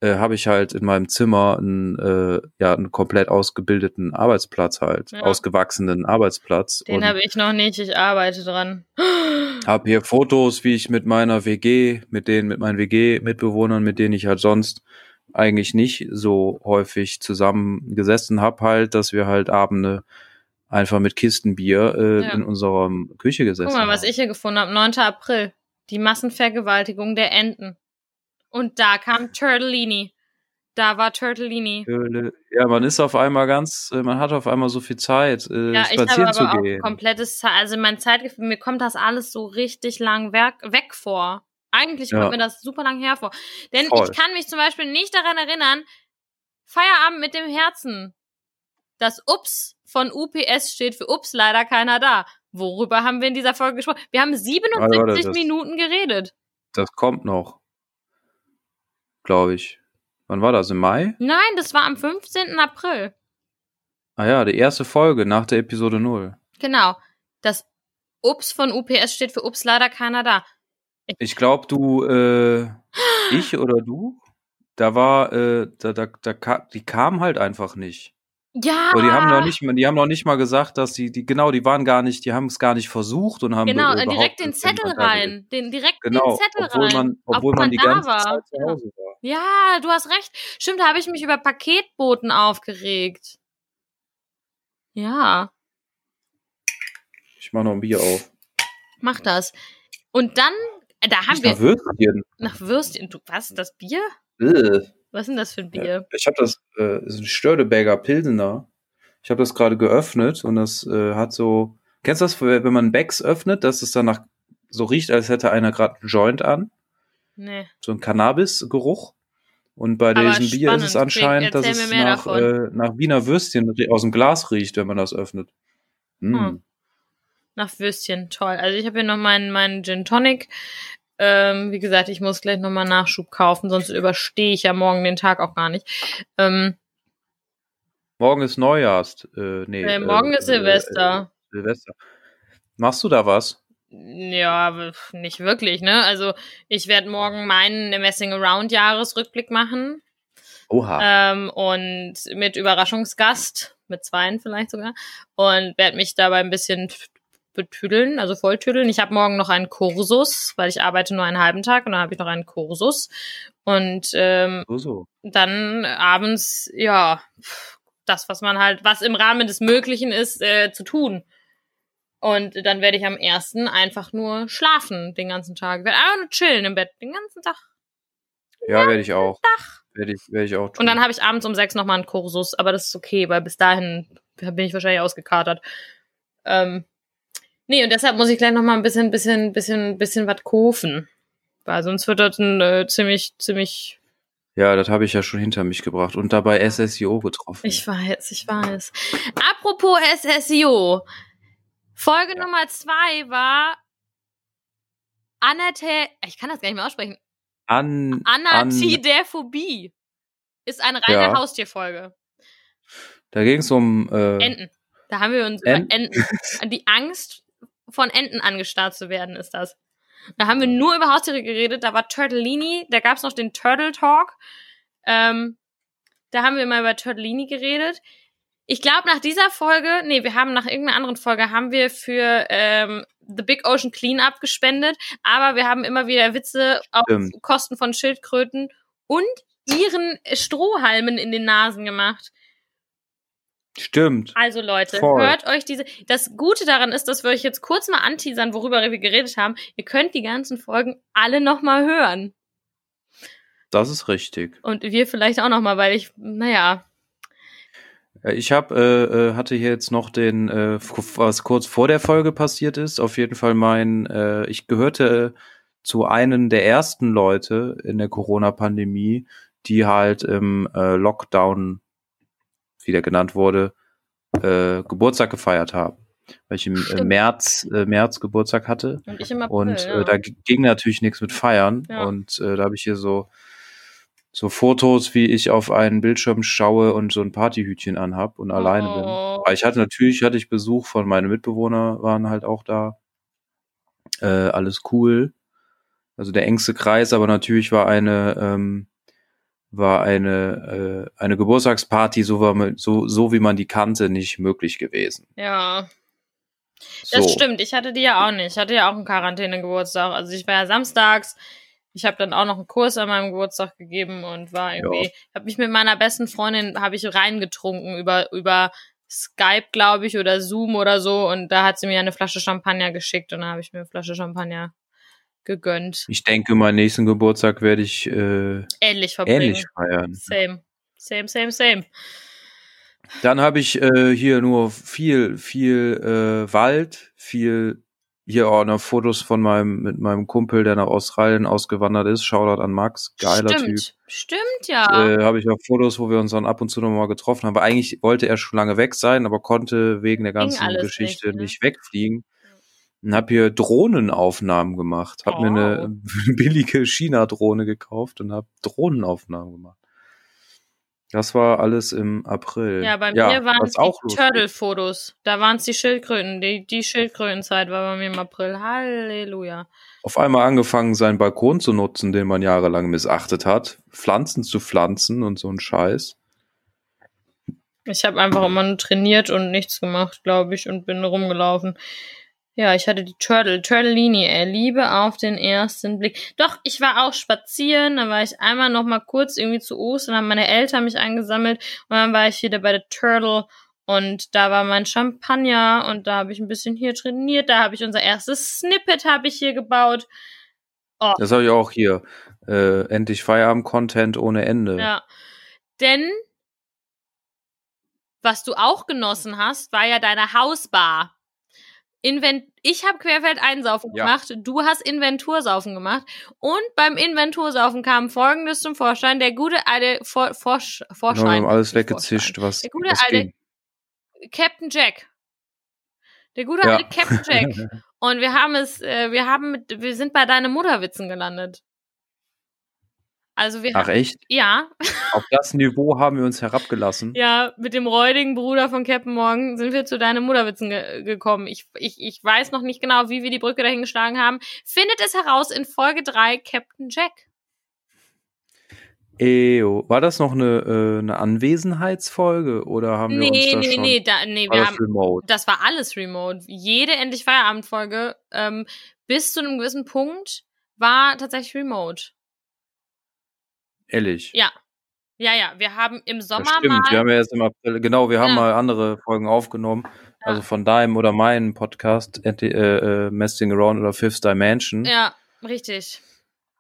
äh, habe ich halt in meinem Zimmer einen, äh, ja, einen komplett ausgebildeten Arbeitsplatz halt, Ja. ausgewachsenen Arbeitsplatz. den habe ich noch nicht, ich arbeite dran. habe hier Fotos, wie ich mit meiner WG, mit denen, mit meinen WG-Mitbewohnern, mit denen ich halt sonst eigentlich nicht so häufig zusammen gesessen habe, halt, dass wir halt Abende einfach mit Kisten Bier äh, Ja. in unserer Küche gesessen Guck mal, was haben. ich hier gefunden habe. 9. April. Die Massenvergewaltigung der Enten. Und da kam Turtellini. Da war Turtellini. Ja, man ist auf einmal ganz, äh, man hat auf einmal so viel Zeit, äh, Ja, ich habe spazieren aber zu auch gehen. komplettes Zeit, also mein Zeitgefühl, mir kommt das alles so richtig lang weg, vor. Eigentlich Ja. kommt mir das super lang her vor. Denn Voll. ich kann mich zum Beispiel nicht daran erinnern, Feierabend mit dem Herzen. Das Ups von UPS steht für Ups, leider keiner da. Worüber haben wir in dieser Folge gesprochen? Wir haben 77 warte, das- Minuten geredet. Das kommt noch. Glaube ich. Wann war das? Im Mai? Nein, das war am 15. April. Ah ja, die erste Folge nach der Episode 0. Genau. Das Ups von UPS steht für Ups, leider keiner da. Ich glaube, du, äh, ich oder du, da war, äh, da, da, da, die kamen halt einfach nicht. Ja. Aber die haben noch nicht, mal- die haben noch nicht mal gesagt, dass die, die, genau, die waren gar nicht, die haben es gar nicht versucht und haben Genau, überhaupt direkt den Zettel rein. Den, direkt Genau, den Zettel obwohl rein. man, obwohl Ob man die ganze war. Zeit zu. Hause war. Ja, du hast recht. Stimmt, da habe ich mich über Paketboten aufgeregt. Ja, Ich mach noch ein Bier auf. mach das. Und dann äh, da haben Nicht wir nach Würstchen. nach Würstchen. Du, was? Das Bier? Äh. Was ist denn das für ein Bier? ich habe das, äh, ist ein Stördeberger Pilsener. Ich habe das gerade geöffnet und das äh, hat so, kennst du das, wenn man Becks öffnet, dass es danach so riecht, als hätte einer gerade einen Joint an? Nee. So ein Cannabis-Geruch. Und bei Aber diesem Bier ist es anscheinend, dass es nach, äh, nach Wiener Würstchen aus dem Glas riecht, wenn man das öffnet. Mm. Hm. Nach Würstchen, toll. Also ich habe hier noch meinen, meinen Gin Tonic. Ähm, wie gesagt, ich muss gleich nochmal Nachschub kaufen, sonst überstehe ich ja morgen den Tag auch gar nicht. Ähm, Morgen ist Neujahrs. Äh, nee, äh, morgen ist Silvester. Äh, Silvester. Machst du da was? Ja, nicht wirklich, ne? Also ich werde morgen meinen Messing Around Jahresrückblick machen. Oha. Ähm, und mit Überraschungsgast, mit zweien vielleicht sogar, und werde mich dabei ein bisschen betüdeln, also volltüdeln. Ich habe morgen noch einen Kursus, weil ich arbeite nur einen halben Tag und dann habe ich noch einen Kursus. Und ähm, so, so. dann abends, ja, das, was man halt, was im Rahmen des Möglichen ist, äh, zu tun. Und dann werde ich am ersten einfach nur schlafen den ganzen Tag. Werde einfach nur chillen im Bett den ganzen Tag. Ja, werde ich auch. Werde ich, werde ich auch tun. Und dann habe ich abends um sechs nochmal einen Kursus, aber das ist okay, weil bis dahin bin ich wahrscheinlich ausgekatert. Ähm, nee, und deshalb muss ich gleich nochmal ein bisschen, bisschen, bisschen, bisschen was kaufen. Weil sonst wird das ein äh, ziemlich, ziemlich. ja, das habe ich ja schon hinter mich gebracht und dabei SSIO getroffen. Ich weiß, ich weiß. Apropos SSIO. Folge Ja. Nummer zwei war Anate, ich kann das gar nicht mehr aussprechen. an, an Anatidephobie. Ist eine reine Ja. Haustierfolge. da ging es um äh, Enten. Da haben wir uns Enten? über Enten. Die Angst von Enten angestarrt zu werden, ist das. Da haben wir nur über Haustiere geredet. Da war Turtlini, da gab's noch den Turtle Talk. Ähm, da haben wir mal über Turtlini geredet. Ich glaube, nach dieser Folge, nee, wir haben nach irgendeiner anderen Folge, haben wir für ähm, The Big Ocean Cleanup gespendet. Aber wir haben immer wieder Witze auf Stimmt. Kosten von Schildkröten und ihren Strohhalmen in den Nasen gemacht. Stimmt. Also Leute, Voll. hört euch diese. Das Gute daran ist, dass wir euch jetzt kurz mal anteasern, worüber wir geredet haben. Ihr könnt die ganzen Folgen alle nochmal hören. Das ist richtig. Und wir vielleicht auch nochmal, weil ich, naja, Äh, Ich habe äh, äh, hatte hier jetzt noch den, äh, was kurz vor der Folge passiert ist. Auf jeden Fall mein, äh, ich gehörte zu einem der ersten Leute in der Corona-Pandemie, die halt im äh, Lockdown, wie der genannt wurde, äh, Geburtstag gefeiert haben. Weil ich im äh, Stimmt. März, äh, März Geburtstag hatte. und ich immer Und äh, da g- ging natürlich nichts mit Feiern. Ja. Und äh, da habe ich hier so, so Fotos, wie ich auf einen Bildschirm schaue und so ein Partyhütchen anhab und alleine bin. Oh. Aber ich hatte natürlich, hatte ich Besuch von meinen Mitbewohner, waren halt auch da. Äh, alles cool. Also der engste Kreis, aber natürlich war eine, ähm, war eine, äh, eine Geburtstagsparty, so, war, so, so wie man die kannte, nicht möglich gewesen. Ja, So. das stimmt. Ich hatte die ja auch nicht. Ich hatte ja auch einen Quarantäne-Geburtstag. Also ich war ja samstags. Ich habe dann auch noch einen Kurs an meinem Geburtstag gegeben und war irgendwie, Ja. habe mich mit meiner besten Freundin, habe ich reingetrunken über, über Skype, glaube ich, oder Zoom oder so. Und da hat sie mir eine Flasche Champagner geschickt und dann habe ich mir eine Flasche Champagner gegönnt. Ich denke, meinen nächsten Geburtstag werde ich äh, Ähnlich verbringen. ähnlich feiern. Same. Same, same, same. Dann habe ich äh, hier nur viel, viel äh, Wald, viel hier auch noch Fotos von meinem mit meinem Kumpel, der nach Australien ausgewandert ist. Shoutout an Max, geiler Stimmt. Typ. Stimmt, ja. Äh, habe ich auch Fotos, wo wir uns dann ab und zu nochmal getroffen haben. Aber eigentlich wollte er schon lange weg sein, aber konnte wegen der ganzen Geschichte nicht, ne? nicht, wegfliegen. Und habe hier Drohnenaufnahmen gemacht. Hab mir eine billige China-Drohne gekauft und habe Drohnenaufnahmen gemacht. Das war alles im April. Ja, bei mir waren es die. Turtle-Fotos. Da waren es die Schildkröten. Die, die Schildkrötenzeit war bei mir im April. Halleluja. Auf einmal angefangen, seinen Balkon zu nutzen, den man jahrelang missachtet hat. Pflanzen zu pflanzen und so ein Scheiß. Ich habe einfach immer nur trainiert und nichts gemacht, glaube ich, und bin rumgelaufen. Ja, ich hatte die Turtle, Turtellini, ey, Liebe auf den ersten Blick. Doch, ich war auch spazieren, da war ich einmal noch mal kurz irgendwie zu Ostern, haben meine Eltern mich eingesammelt und dann war ich wieder bei der Turtle und da war mein Champagner und da habe ich ein bisschen hier trainiert, da habe ich unser erstes Snippet habe ich hier gebaut. Oh. Das habe ich auch hier. Äh, endlich Feierabend-Content ohne Ende. Ja. Denn was du auch genossen hast, war ja deine Hausbar. Invent ich habe Querfeld einsaufen Ja. gemacht, du hast Inventursaufen gemacht und beim Inventursaufen kam folgendes zum Vorschein, der gute alte Vor Vorsch Genau, wir Vorschein. haben alles weggezischt, was, Der gute was alte ging. Captain Jack. Der gute Ja. alte Captain Jack. Und wir haben es, äh, wir haben mit, wir sind bei deinen Mutterwitzen gelandet. Also wir Ach echt? ja, Auf das Niveau haben wir uns herabgelassen. ja, mit dem räudigen Bruder von Captain Morgan sind wir zu deinen Mutterwitzen ge gekommen. Ich, ich, ich weiß noch nicht genau, wie wir die Brücke dahin geschlagen haben. Findet es heraus in Folge 3 Captain Jack. Eo. War das noch eine, äh, eine Anwesenheitsfolge oder haben wir uns Nee, da nee, schon? nee, da, nee, war wir das haben, remote? das war alles remote. Jede endlich Feierabendfolge ähm, bis zu einem gewissen Punkt war tatsächlich remote. Ehrlich. Ja. Ja, ja, wir haben im Das Sommer stimmt, mal. wir haben ja erst im April, genau, wir haben Ja. mal andere Folgen aufgenommen. Also von deinem oder meinem Podcast, äh, äh, Messing Around oder Fifth Dimension. ja, richtig.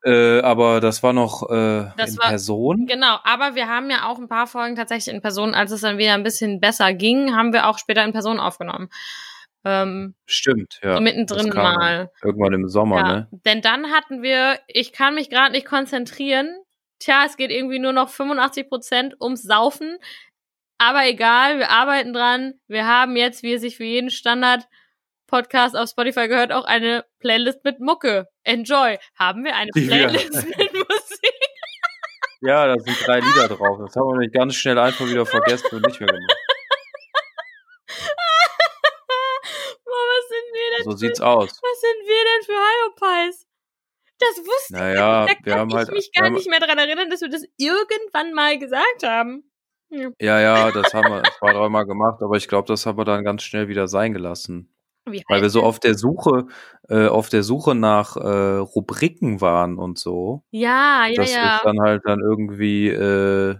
Äh, aber das war noch äh, Das in war- Person. Genau, aber wir haben ja auch ein paar Folgen tatsächlich in Person, als es dann wieder ein bisschen besser ging, haben wir auch später in Person aufgenommen. Ähm, Stimmt, ja. so mittendrin Das mal. Irgendwann im Sommer, Ja. ne? Denn dann hatten wir, ich kann mich gerade nicht konzentrieren. Tja, es geht irgendwie nur noch 85 Prozent ums Saufen. Aber egal, wir arbeiten dran. Wir haben jetzt, wie es sich für jeden Standard-Podcast auf Spotify gehört, auch eine Playlist mit Mucke. Enjoy. Haben wir eine Playlist mit Musik? Ja, da sind drei Lieder drauf. Das haben wir nämlich ganz schnell einfach wieder vergessen und nicht mehr gemacht. Boah, was sind wir denn So für, sieht's aus. was sind wir denn für Hyopies? Das wusste Naja, ich. Da kann ich halt. mich gar nicht mehr dran erinnern, dass wir das irgendwann mal gesagt haben. Ja, ja, das haben wir zwei, dreimal gemacht, aber ich glaube, das haben wir dann ganz schnell wieder sein gelassen. Wie Weil wir so auf der Suche, äh, auf der Suche nach äh, Rubriken waren und so. Ja, ja, das ja. ist dann halt dann irgendwie, äh,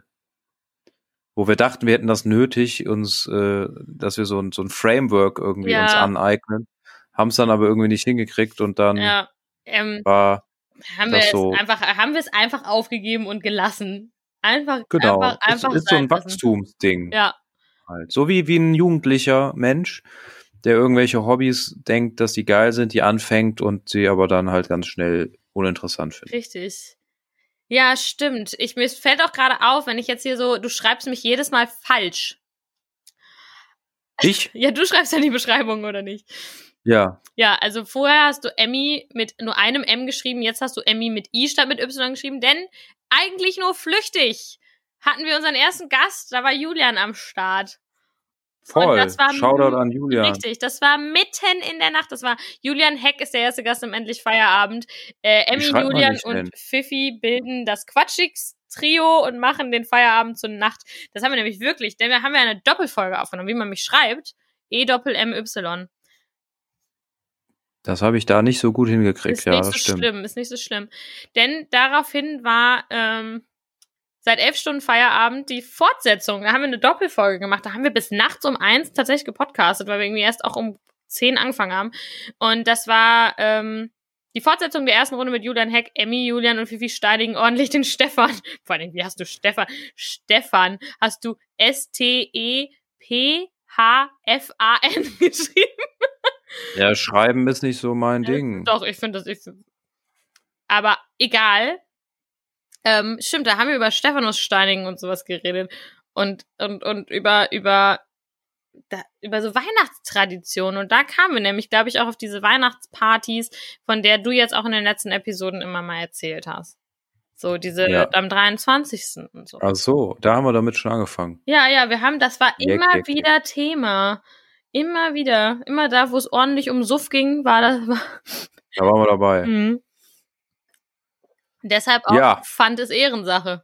wo wir dachten, wir hätten das nötig, uns, äh, dass wir so ein, so ein Framework irgendwie Ja. uns aneignen, haben es dann aber irgendwie nicht hingekriegt und dann ja. Ähm, war haben wir es so- einfach, haben wir es einfach aufgegeben und gelassen. Einfach, genau, einfach, es einfach ist so ein. Wachstumsding. Ja, Halt. So wie, wie ein jugendlicher Mensch, der irgendwelche Hobbys denkt, dass die geil sind, die anfängt und sie aber dann halt ganz schnell uninteressant findet. richtig. Ja, stimmt. Ich, mir fällt auch gerade auf, wenn ich jetzt hier so, du schreibst mich jedes Mal falsch. Ich? Ja, du schreibst ja die Beschreibung, oder nicht? Ja. Ja, also vorher hast du Emmy mit nur einem M geschrieben, jetzt hast du Emmy mit I statt mit Y geschrieben, denn eigentlich nur flüchtig hatten wir unseren ersten Gast, da war Julian am Start. Voll. das war Shoutout an Julian. Richtig, das war mitten in der Nacht. Das war Julian Heck ist der erste Gast im Endlich Feierabend. Äh, Emmy, Julian und denn? Fifi bilden das Quatschix-Trio und machen den Feierabend zur Nacht. Das haben wir nämlich wirklich, denn wir haben ja eine Doppelfolge aufgenommen, wie man mich schreibt. E Doppel M Y. Das habe ich da nicht so gut hingekriegt, Ist ja, nicht so stimmt. schlimm, ist nicht so schlimm. Denn daraufhin war ähm, seit elf Stunden Feierabend die Fortsetzung. Da haben wir eine Doppelfolge gemacht. Da haben wir bis nachts um eins tatsächlich gepodcastet, weil wir irgendwie erst auch um zehn angefangen haben. Und das war ähm, die Fortsetzung der ersten Runde mit Julian Heck, Emmy, Julian und Fifi steinigen ordentlich den Stefan. Vor allem, wie hast du Stefan? Stefan, hast du E S-T-E-P-H-F-A-N geschrieben? Ja, Schreiben ist nicht so mein Ding. Doch, ich finde das. Ich, aber egal. Ähm, stimmt, da haben wir über Stephanus Steinigen und sowas geredet. Und, und, und über, über, da, über so Weihnachtstraditionen. Und da kamen wir nämlich, glaube ich, auch auf diese Weihnachtspartys, von der du jetzt auch in den letzten Episoden immer mal erzählt hast. So, diese Ja. am 23. und so. Ach so, da haben wir damit schon angefangen. Ja, ja, wir haben, das war immer jeck, jeck. wieder Thema. Immer wieder. Immer da, wo es ordentlich um Suff ging, war das. Da waren wir dabei. Mhm. Deshalb auch Ja. fand es Ehrensache.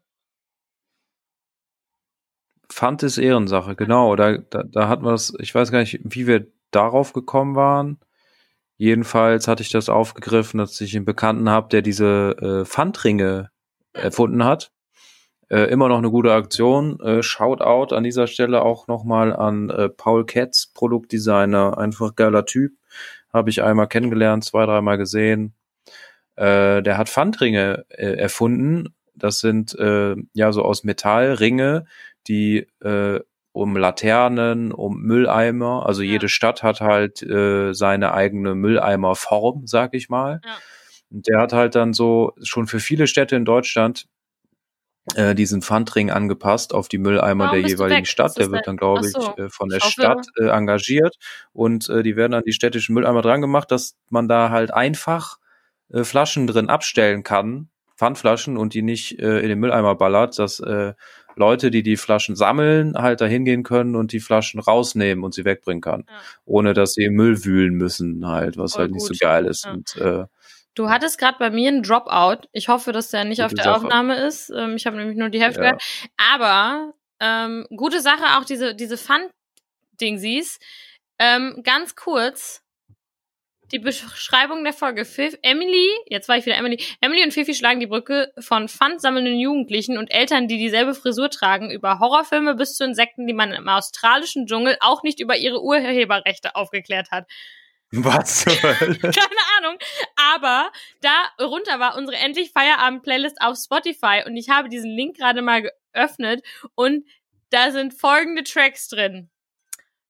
Fand es Ehrensache, genau. Da, da, da hatten wir das, ich weiß gar nicht, wie wir darauf gekommen waren. Jedenfalls hatte ich das aufgegriffen, dass ich einen Bekannten habe, der diese äh, Pfandringe erfunden hat. Äh, immer noch eine gute Aktion. Äh, Shoutout an dieser Stelle auch nochmal an äh, Paul Ketz, Produktdesigner, einfach geiler Typ. Habe ich einmal kennengelernt, zwei, dreimal gesehen. Äh, der hat Pfandringe äh, erfunden. Das sind äh, ja so aus Metall Ringe, die äh, um Laternen, um Mülleimer. Also Ja. jede Stadt hat halt äh, seine eigene Mülleimerform, sag ich mal. Ja. Und der hat halt dann so schon für viele Städte in Deutschland äh, diesen Pfandring angepasst auf die Mülleimer Warum der jeweiligen? Stadt. Der wird dann, glaube ich, so. äh, von der Ich Stadt äh, engagiert und äh, die werden an die städtischen Mülleimer dran gemacht, dass man da halt einfach äh, Flaschen drin abstellen kann, Pfandflaschen und die nicht äh, in den Mülleimer ballert, dass äh, Leute, die die Flaschen sammeln, halt da hingehen können und die Flaschen rausnehmen und sie wegbringen kann, Ja. ohne dass sie im Müll wühlen müssen halt, was Voll halt nicht so gut. geil ist. Ja. Und äh, Du hattest gerade bei mir einen Dropout. Ich hoffe, dass der nicht Gute auf der Sache. Aufnahme ist. Ähm, ich habe nämlich nur die Hälfte Ja. gehört. Aber ähm, gute Sache, auch diese, diese Fun-Dingsies. Ähm, ganz kurz. Die Beschreibung der Folge. Fif Emily, jetzt war ich wieder Emily. Emily und Fifi schlagen die Brücke von Pfand sammelnden Jugendlichen und Eltern, die dieselbe Frisur tragen, über Horrorfilme bis zu Insekten, die man im australischen Dschungel auch nicht über ihre Urheberrechte aufgeklärt hat. was? zur Hölle? Keine Ahnung. Aber darunter war unsere endlich Feierabend-Playlist auf Spotify und ich habe diesen Link gerade mal geöffnet und da sind folgende Tracks drin.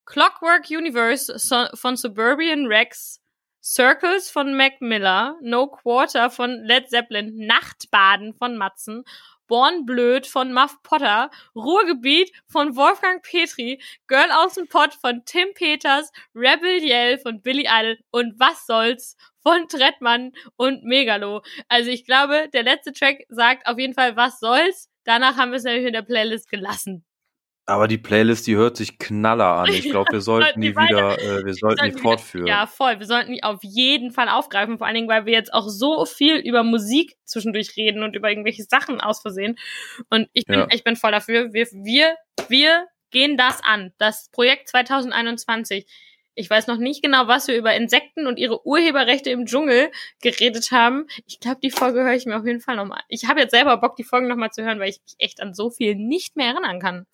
Clockwork Universe von Suburban Rex, Circles von Mac Miller, No Quarter von Led Zeppelin, Nachtbaden von Matzen, Born Blöd von Muff Potter, Ruhrgebiet von Wolfgang Petri, Girl aus dem Pott von Tim Peters, Rebel Yell von Billy Idol und Was soll's von Trettmann und Megalo. Also ich glaube, der letzte Track sagt auf jeden Fall Was soll's. Danach haben wir es nämlich in der Playlist gelassen. Aber die Playlist, die hört sich knaller an. Ich glaube, wir sollten die wieder, äh, wir sollten die fortführen. Ja, voll. Wir sollten die auf jeden Fall aufgreifen, vor allen Dingen, weil wir jetzt auch so viel über Musik zwischendurch reden und über irgendwelche Sachen aus Versehen. Und ich bin, Ja. ich bin voll dafür. Wir, wir, wir gehen das an. Das Projekt 2021. Ich weiß noch nicht genau, was wir über Insekten und ihre Urheberrechte im Dschungel geredet haben. Ich glaube, die Folge höre ich mir auf jeden Fall nochmal. Ich habe jetzt selber Bock, die Folgen nochmal zu hören, weil ich mich echt an so viel nicht mehr erinnern kann.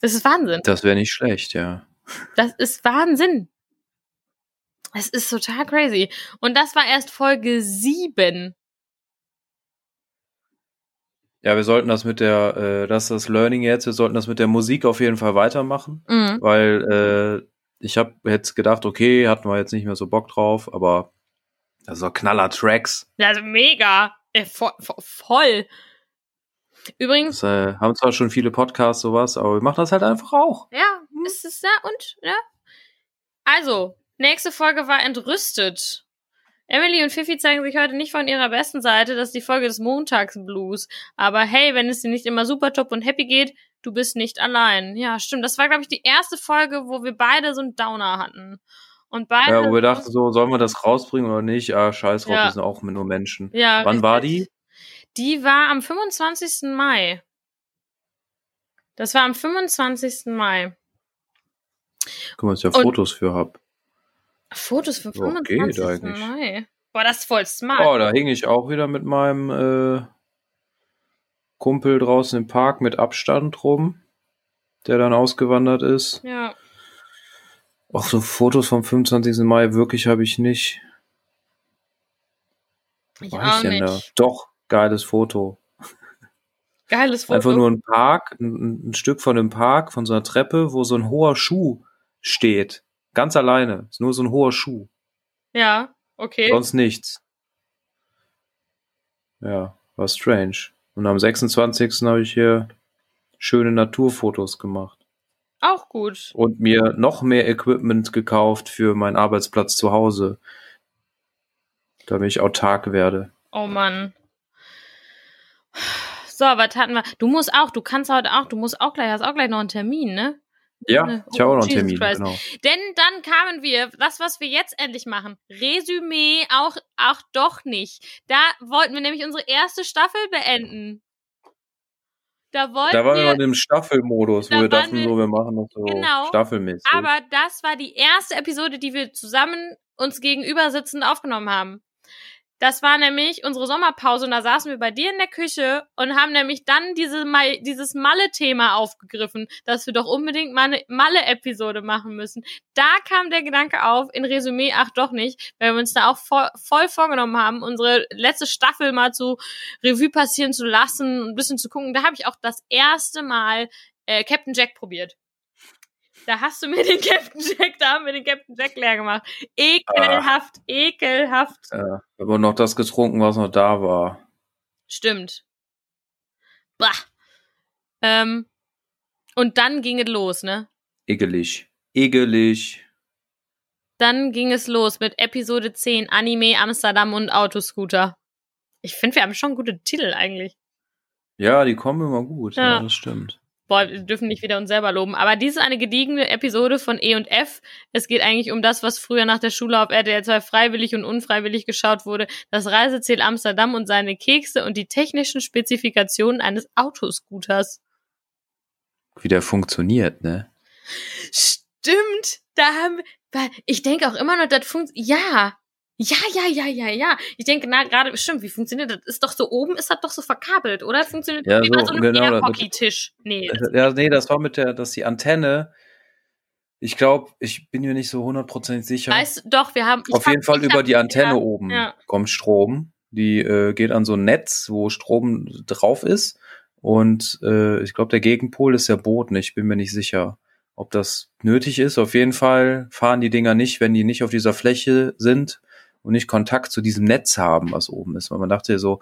Das ist Wahnsinn. Das wäre nicht schlecht, ja. Das ist Wahnsinn. Es ist total crazy. Und das war erst Folge 7. Ja, wir sollten das mit der, äh, das ist das Learning jetzt, wir sollten das mit der Musik auf jeden Fall weitermachen, Mhm. weil äh, ich habe jetzt gedacht, okay, hatten wir jetzt nicht mehr so Bock drauf, aber das ist doch Knaller-Tracks. Also mega. Äh, vo vo voll. Übrigens, Das, äh, haben zwar schon viele Podcasts sowas, aber wir machen das halt einfach auch. ja, ist es ja und, ja. Also, nächste Folge war entrüstet. Emily und Fifi zeigen sich heute nicht von ihrer besten Seite, das ist die Folge des Montagsblues. Aber hey, wenn es dir nicht immer super top und happy geht, du bist nicht allein. Ja, stimmt. Das war, glaube ich, die erste Folge, wo wir beide so einen Downer hatten. Und beide. Ja, wo wir dachten so, sollen wir das rausbringen oder nicht? Ah, scheiß drauf, Ja. wir sind auch nur Menschen. ja, Wann war die? Die war am 25. Mai. Das war am 25. Mai. Guck mal, was ich da Und- Fotos für hab. Fotos vom Ja, geht 25. eigentlich. Mai. Boah, das ist voll smart. Oh, da hing ich auch wieder mit meinem äh, Kumpel draußen im Park mit Abstand rum, der dann ausgewandert ist. Ja. Auch so Fotos vom 25. Mai wirklich habe ich nicht. Ich War ich auch denn nicht. da? Doch, geiles Foto. Geiles Foto. Einfach nur ein Park, ein, ein Stück von dem Park, von so einer Treppe, wo so ein hoher Schuh steht. Ganz alleine. Ist nur so ein hoher Schuh. Ja, okay. Sonst nichts. Ja, war strange. Und am 26. habe ich hier schöne Naturfotos gemacht. Auch gut. Und mir noch mehr Equipment gekauft für meinen Arbeitsplatz zu Hause. Damit ich autark werde. Oh Mann. So, was hatten wir? Du musst auch, du kannst heute auch, du musst auch gleich, hast auch gleich noch einen Termin, ne? Ja, ich habe auch noch einen Jesus Termin. Genau. Denn dann kamen wir, das, was wir jetzt endlich machen, Resümee auch, auch doch nicht. Da wollten wir nämlich unsere erste Staffel beenden. Da wollten Da waren wir wir, noch im Staffelmodus, Da wo wir dachten, wir- so, wir machen das so Genau. staffelmäßig. aber das war die erste Episode, die wir zusammen uns gegenüber sitzend aufgenommen haben. Das war nämlich unsere Sommerpause und da saßen wir bei dir in der Küche und haben nämlich dann diese, Ma- dieses Malle-Thema aufgegriffen, dass wir doch unbedingt mal eine Malle-Episode machen müssen. Da kam der Gedanke auf, in Resümee, ach doch nicht, weil wir uns da auch voll, voll vorgenommen haben, unsere letzte Staffel mal zu Revue passieren zu lassen und ein bisschen zu gucken. Da habe ich auch das erste Mal äh, Captain Jack probiert. Da hast du mir den Captain Jack, da haben wir den Captain Jack leer gemacht. Ekelhaft, ekelhaft. Ja, aber noch das getrunken, was noch da war. Stimmt. Bah. Ähm, und dann ging es los, ne? Ekelig. Ekelig. Dann ging es los mit Episode 10, Anime, Amsterdam und Autoscooter. Ich finde, wir haben schon gute Titel eigentlich. Ja, die kommen immer gut. Ja, Ja. das stimmt. Boah, wir dürfen nicht wieder uns selber loben. Aber dies ist eine gediegene Episode von E und F. Es geht eigentlich um das, was früher nach der Schule auf RTL 2 freiwillig und unfreiwillig geschaut wurde. Das Reiseziel Amsterdam und seine Kekse und die technischen Spezifikationen eines Autoscooters. Wie der funktioniert, ne? Stimmt, da haben ich denke auch immer noch, das funktioniert, ja. Ja, ja, ja, ja, ja. Ich denke, na, gerade, stimmt, wie funktioniert das? Ist doch so, oben ist das doch so verkabelt, oder? Funktioniert Ja, wie bei so, so einem genau, Air-Hockey-Tisch. Nee, das, Ja, nee, das war mit der, dass die Antenne, ich glaube, ich bin mir nicht so hundertprozentig sicher. weißt doch, wir haben. Auf jeden Fall über die Antenne ja, oben ja. kommt Strom. Die äh, geht an so ein Netz, wo Strom drauf ist. Und äh, ich glaube, der Gegenpol ist der Boden. Ich bin mir nicht sicher, ob das nötig ist. Auf jeden Fall fahren die Dinger nicht, wenn die nicht auf dieser Fläche sind und nicht Kontakt zu diesem Netz haben, was oben ist. Weil man dachte ja so,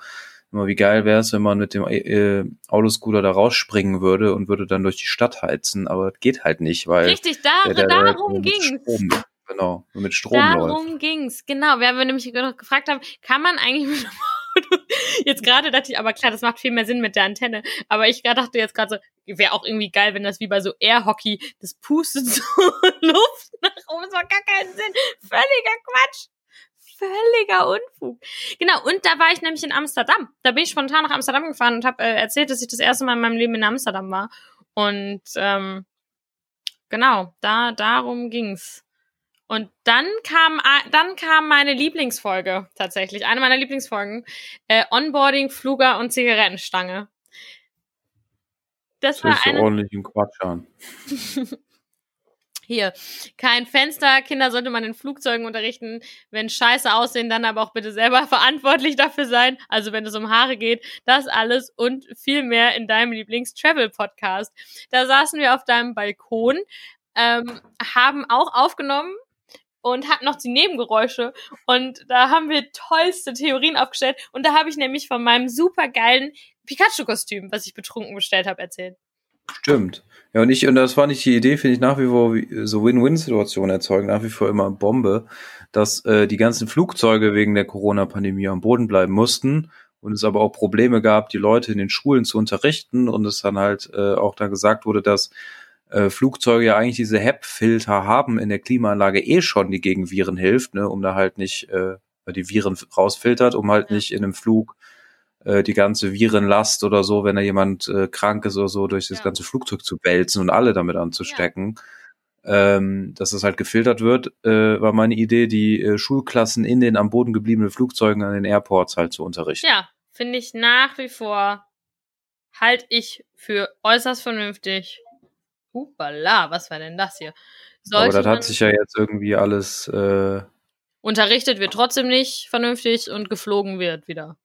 immer wie geil wäre es, wenn man mit dem äh, Autoscooter da rausspringen würde und würde dann durch die Stadt heizen. Aber das geht halt nicht, weil Richtig, da, der, der, darum. Strom, genau, mit Strom läuft. Darum ging's, genau. Wir haben nämlich noch gefragt haben, kann man eigentlich mit dem Auto, jetzt gerade dachte ich, aber klar, das macht viel mehr Sinn mit der Antenne, aber ich dachte jetzt gerade so, wäre auch irgendwie geil, wenn das wie bei so Air-Hockey, das pustet so Luft nach oben, das macht gar keinen Sinn. Völliger Quatsch. Völliger Unfug. Genau, und da war ich nämlich in Amsterdam. Da bin ich spontan nach Amsterdam gefahren und habe äh, erzählt, dass ich das erste Mal in meinem Leben in Amsterdam war. Und ähm, genau, da darum ging's. Und dann kam, dann kam meine Lieblingsfolge tatsächlich, eine meiner Lieblingsfolgen, äh, Onboarding, Fluger und Zigarettenstange. Das Das war eine, ordentlichen Quatsch an. hier, kein Fenster, Kinder sollte man in Flugzeugen unterrichten, wenn Scheiße aussehen, dann aber auch bitte selber verantwortlich dafür sein, also wenn es um Haare geht, das alles und viel mehr in deinem Lieblings-Travel-Podcast. Da saßen wir auf deinem Balkon, ähm, haben auch aufgenommen und hatten noch die Nebengeräusche. Und da haben wir tollste Theorien aufgestellt. Und da habe ich nämlich von meinem supergeilen Pikachu-Kostüm, was ich betrunken bestellt habe, erzählt. Stimmt. Ja, und ich, und das war nicht die Idee, finde ich nach wie vor so Win-Win-Situationen erzeugen, nach wie vor immer Bombe, dass äh, die ganzen Flugzeuge wegen der Corona-Pandemie am Boden bleiben mussten und es aber auch Probleme gab, die Leute in den Schulen zu unterrichten und es dann halt äh, auch da gesagt wurde, dass äh, Flugzeuge ja eigentlich diese HEP-Filter haben in der Klimaanlage eh schon, die gegen Viren hilft, ne, um da halt nicht äh, die Viren rausfiltert, um halt Ja. nicht in einem Flug äh, die ganze Virenlast oder so, wenn da jemand äh, krank ist oder so, durch das Ja. ganze Flugzeug zu wälzen und alle damit anzustecken. Ähm, dass es halt gefiltert wird, äh, war meine Idee, die äh, Schulklassen in den am Boden gebliebenen Flugzeugen an den Airports halt zu unterrichten. Ja, finde ich nach wie vor, halte ich für äußerst vernünftig. Hupala, was war denn das hier? Aber Sollte das man hat sich ja jetzt irgendwie alles, äh, unterrichtet wird trotzdem nicht vernünftig und geflogen wird wieder.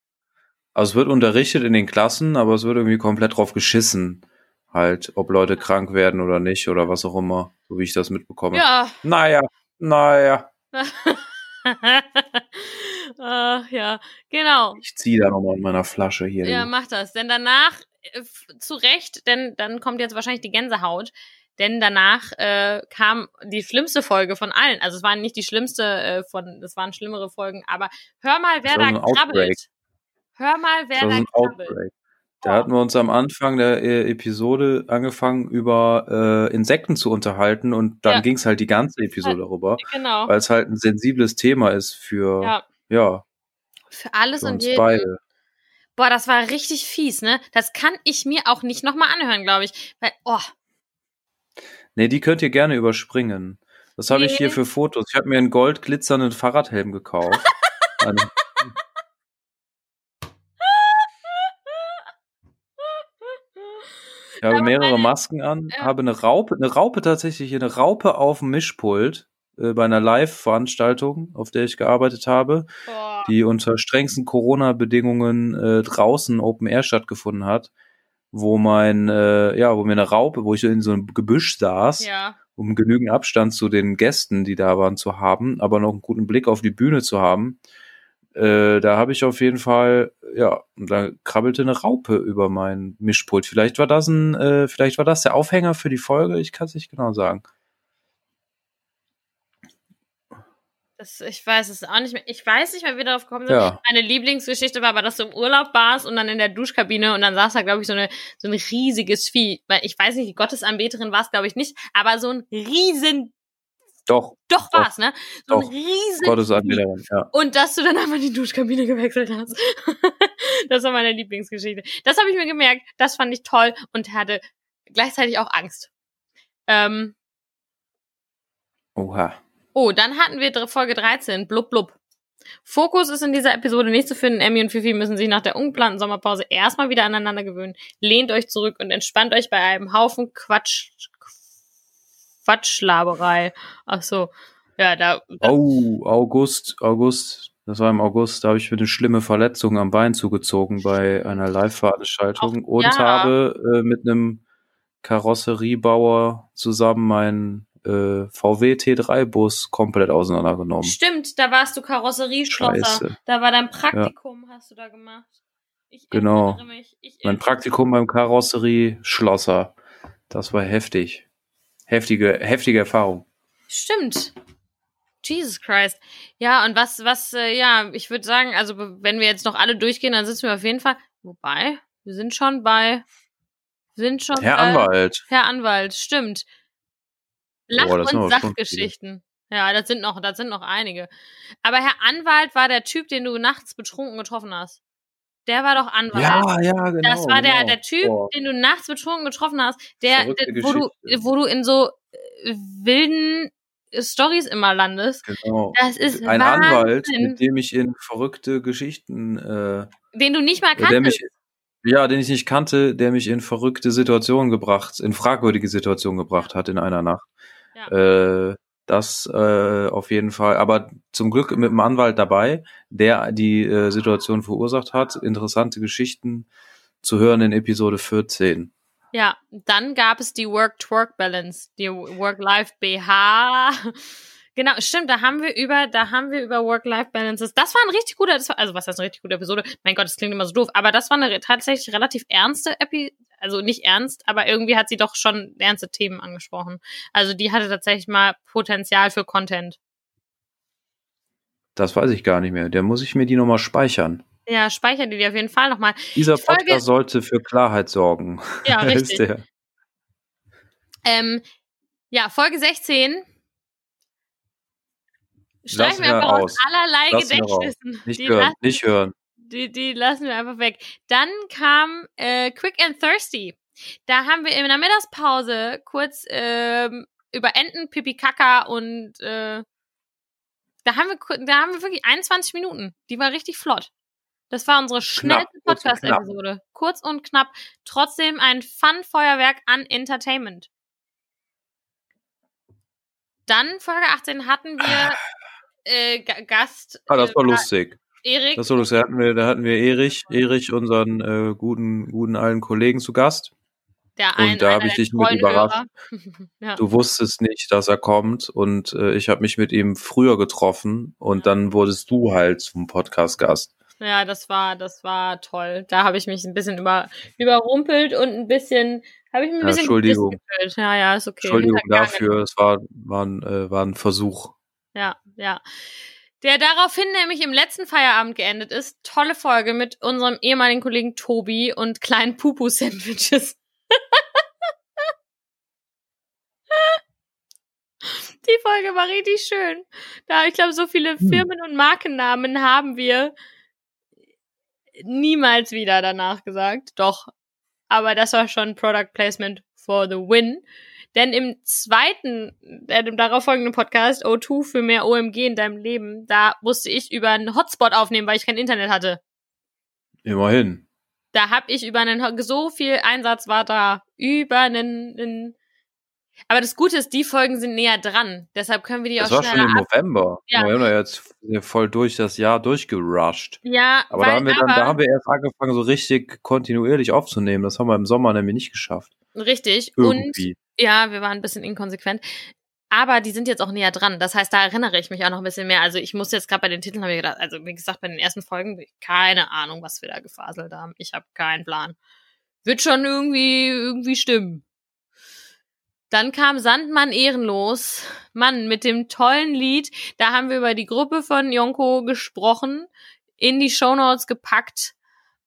Also es wird unterrichtet in den Klassen, aber es wird irgendwie komplett drauf geschissen, halt, ob Leute krank werden oder nicht oder was auch immer, so wie ich das mitbekomme. Ja. Naja, naja, Ach ja, genau. ich ziehe da nochmal in meiner Flasche hier. Ja, du. mach das. Denn danach, äh, zu Recht, denn dann kommt jetzt wahrscheinlich die Gänsehaut. Denn danach äh, kam die schlimmste Folge von allen. Also es war nicht die schlimmste äh, von, das waren schlimmere Folgen, aber hör mal, wer da krabbelt. Hör mal, wer Das war da krabbelt. Outbreak. Da hatten wir uns am Anfang der äh, Episode angefangen, über äh, Insekten zu unterhalten und dann Ja. ging's halt die ganze Episode darüber, Genau. weil es halt ein sensibles Thema ist für, ja, Ja, für alles für und jeden. beide. Boah, das war richtig fies, ne? Das kann ich mir auch nicht nochmal anhören, glaube ich. Weil, oh, Nee, die könnt ihr gerne überspringen. Was habe ich Nee. hier für Fotos? Ich habe mir einen gold glitzernden Fahrradhelm gekauft. Eine- Ich habe mehrere meine- Masken an, Ja. habe eine Raupe, eine Raupe tatsächlich, eine Raupe auf dem Mischpult äh, bei einer Live-Veranstaltung, auf der ich gearbeitet habe, Boah. die unter strengsten Corona-Bedingungen äh, draußen Open Air stattgefunden hat, wo mein, äh, ja, wo mir eine Raupe, wo ich in so einem Gebüsch saß, Ja. um genügend Abstand zu den Gästen, die da waren, zu haben, aber noch einen guten Blick auf die Bühne zu haben. Äh, da habe ich auf jeden Fall, ja, und da krabbelte eine Raupe über mein Mischpult. Vielleicht war das ein, äh, vielleicht war das der Aufhänger für die Folge. Ich kann es nicht genau sagen. Das, ich weiß es auch nicht mehr. Ich weiß nicht mehr, wie wir darauf gekommen sind. Ja. Meine Lieblingsgeschichte war aber, dass du im Urlaub warst und dann in der Duschkabine und dann saß da, glaube ich, so, eine, so ein riesiges Vieh. Weil ich weiß nicht, die Gottesanbeterin war es, glaube ich, nicht, aber so ein riesen, Doch, doch war's, ne? So ein Doch. riesen Gottes Vieh. Anbieterin, ja. Und dass du dann einfach die Duschkabine gewechselt hast. das war meine Lieblingsgeschichte. Das habe ich mir gemerkt. Das fand ich toll und hatte gleichzeitig auch Angst. Ähm, Oha. oh, dann hatten wir Folge 13, blub blub. Fokus ist in dieser Episode nicht zu finden. Emmy und Fifi müssen sich nach der ungeplanten Sommerpause erstmal wieder aneinander gewöhnen. Lehnt euch zurück und entspannt euch bei einem Haufen Quatsch, Quatschlaberei. Ach so. Ja, da, da Oh, August, August. Das war im August, da habe ich mir eine schlimme Verletzung am Bein zugezogen bei einer Live-Veranstaltung und ja. habe äh, mit einem Karosseriebauer zusammen meinen äh, VW T3-Bus komplett auseinandergenommen. Stimmt, da warst du Karosserieschlosser. Da war dein Praktikum, hast du da gemacht. Ich Genau. mich. Ich Mein Praktikum beim Karosserieschlosser. Das war heftig. Heftige, heftige Erfahrung. Stimmt. Jesus Christ. Ja, und was, was, äh, ja, ich würde sagen, also wenn wir jetzt noch alle durchgehen, dann sitzen wir auf jeden Fall. Wobei, wir sind schon bei. Sind schon Herr bei, Anwalt. Herr Anwalt, stimmt. Lach- Boah, und Sachgeschichten. Ja, das sind noch, das sind noch einige. Aber Herr Anwalt war der Typ, den du nachts betrunken getroffen hast. Der war doch Anwalt. Ja, ja, genau. Das war der, genau. der Typ, Boah. den du nachts betrunken getroffen hast, der, der wo, du, wo du in so äh, wilden Stories immer landest. Genau. Das ist Ein Wahnsinn, Anwalt, mit dem ich in verrückte Geschichten, äh, den du nicht mal der kanntest. ja, den ich nicht kannte, der mich in verrückte Situationen gebracht, in fragwürdige Situationen gebracht hat in einer Nacht. Äh, das äh, auf jeden Fall. Aber zum Glück mit einem Anwalt dabei, der die äh, Situation verursacht hat. Interessante Geschichten zu hören in Episode 14. Ja, dann gab es die Work-Twerk-Balance, die Work-Life-BH. Genau, stimmt, da haben wir über, da haben wir über Work-Life-Balances. Das war ein richtig guter, das war, also was heißt eine richtig gute Episode? Mein Gott, das klingt immer so doof, aber das war eine tatsächlich relativ ernste Epi, also nicht ernst, aber irgendwie hat sie doch schon ernste Themen angesprochen. Also die hatte tatsächlich mal Potenzial für Content. Das weiß ich gar nicht mehr. Der muss ich mir die nochmal speichern. Ja, speichern die dir auf jeden Fall nochmal. Dieser Die Folge- Podcast sollte für Klarheit sorgen. Ja, richtig. Ähm, ja, Folge 16. Streichen wir einfach aus aus. allerlei raus. Gedächtnissen. Nicht Die hören, lassen- nicht hören. Die, die lassen wir einfach weg. Dann kam äh, Quick and Thirsty. Da haben wir in der Mittagspause kurz ähm, über Enten, Pipi Kaka und äh, da haben wir da haben wir wirklich 21 Minuten. Die war richtig flott. Das war unsere schnellste. Podcast-Episode. Kurz und knapp. Trotzdem ein Fun-Feuerwerk an Entertainment. Dann Folge 18 hatten wir äh, Ga- Gast. Ah, das äh, war lustig. Erik. Das war lustig. Da hatten wir, da hatten wir Erich, Erich, unseren äh, guten, guten alten Kollegen zu Gast. Der Und ein, da einer hab ich dich mit überrascht. Ja. Du wusstest nicht, dass er kommt und äh, ich habe mich mit ihm früher getroffen und dann wurdest du halt zum Podcast-Gast. ja, das war, das war toll. Da habe ich mich ein bisschen über, überrumpelt und ein bisschen, habe ich mich ein Ja, bisschen Entschuldigung. Ja, ja, ist okay. Entschuldigung dafür, es war, war, ein, äh, war ein Versuch. Ja, ja. Der daraufhin nämlich im letzten Feierabend geendet ist. Tolle Folge mit unserem ehemaligen Kollegen Tobi und kleinen Pupu-Sandwiches. Die Folge war richtig schön. Da, ich glaube, so viele Hm. Firmen und Markennamen haben wir niemals wieder danach gesagt. Doch. Aber das war schon Product Placement for the win. Denn im zweiten, äh, dem darauffolgenden Podcast, O2 für mehr OMG in deinem Leben, da musste ich über einen Hotspot aufnehmen, weil ich kein Internet hatte. Immerhin. Da hab ich über einen, so viel Einsatz war da über einen, einen aber das Gute ist, die Folgen sind näher dran. Deshalb können wir die Das auch war schon schneller im ab. November. Ja. Wir haben ja jetzt voll durch das Jahr durchgerusht. Ja, Aber weil, da haben wir dann, aber, da haben wir erst angefangen, so richtig kontinuierlich aufzunehmen. Das haben wir im Sommer nämlich nicht geschafft. richtig. Irgendwie. Ja, wir waren ein bisschen inkonsequent. Aber die sind jetzt auch näher dran. Das heißt, da erinnere ich mich auch noch ein bisschen mehr. Also ich muss jetzt gerade bei den Titeln, habe ich gedacht, also wie gesagt, bei den ersten Folgen, keine Ahnung, was wir da gefaselt haben. Ich habe keinen Plan. Wird schon irgendwie, irgendwie stimmen. Dann kam Sandmann ehrenlos. Mann, mit dem tollen Lied. Da haben wir über die Gruppe von Yonko gesprochen, in die Shownotes gepackt.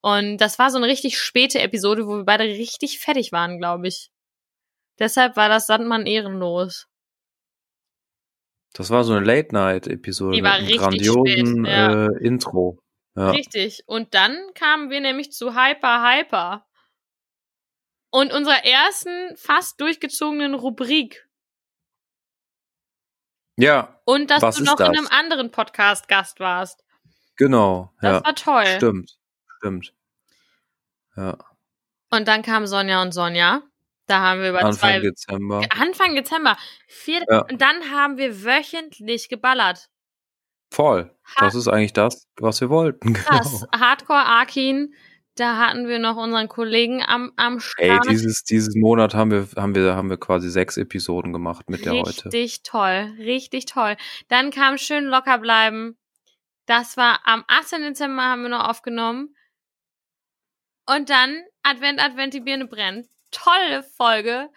Und das war so eine richtig späte Episode, wo wir beide richtig fertig waren, glaube ich. Deshalb war das Sandmann ehrenlos. Das war so eine Late-Night-Episode Die mit war einem richtig grandiosen spät, ja. äh, Intro. Ja. Richtig. Und dann kamen wir nämlich zu Hyper Hyper. Und unserer ersten fast durchgezogenen Rubrik. ja, Und dass Was du noch in das? einem anderen Podcast Gast warst. genau. Das ja. war toll. Stimmt. Stimmt. Ja. Und dann kam Sonja und Sonja. Da haben wir über Anfang zwei Dezember. Anfang Dezember. Vier, Ja. Und dann haben wir wöchentlich geballert. Voll. Das ist eigentlich das, was wir wollten. Krass. Genau. Hardcore Arkin. Da hatten wir noch unseren Kollegen am, am Ey, Start. dieses, dieses Monat haben wir, haben wir, haben wir quasi sechs Episoden gemacht mit der heute. Richtig toll, richtig toll. Dann kam schön locker bleiben. Das war am 18. Dezember haben wir noch aufgenommen. Und dann Advent, Advent, die Birne brennt. Tolle Folge.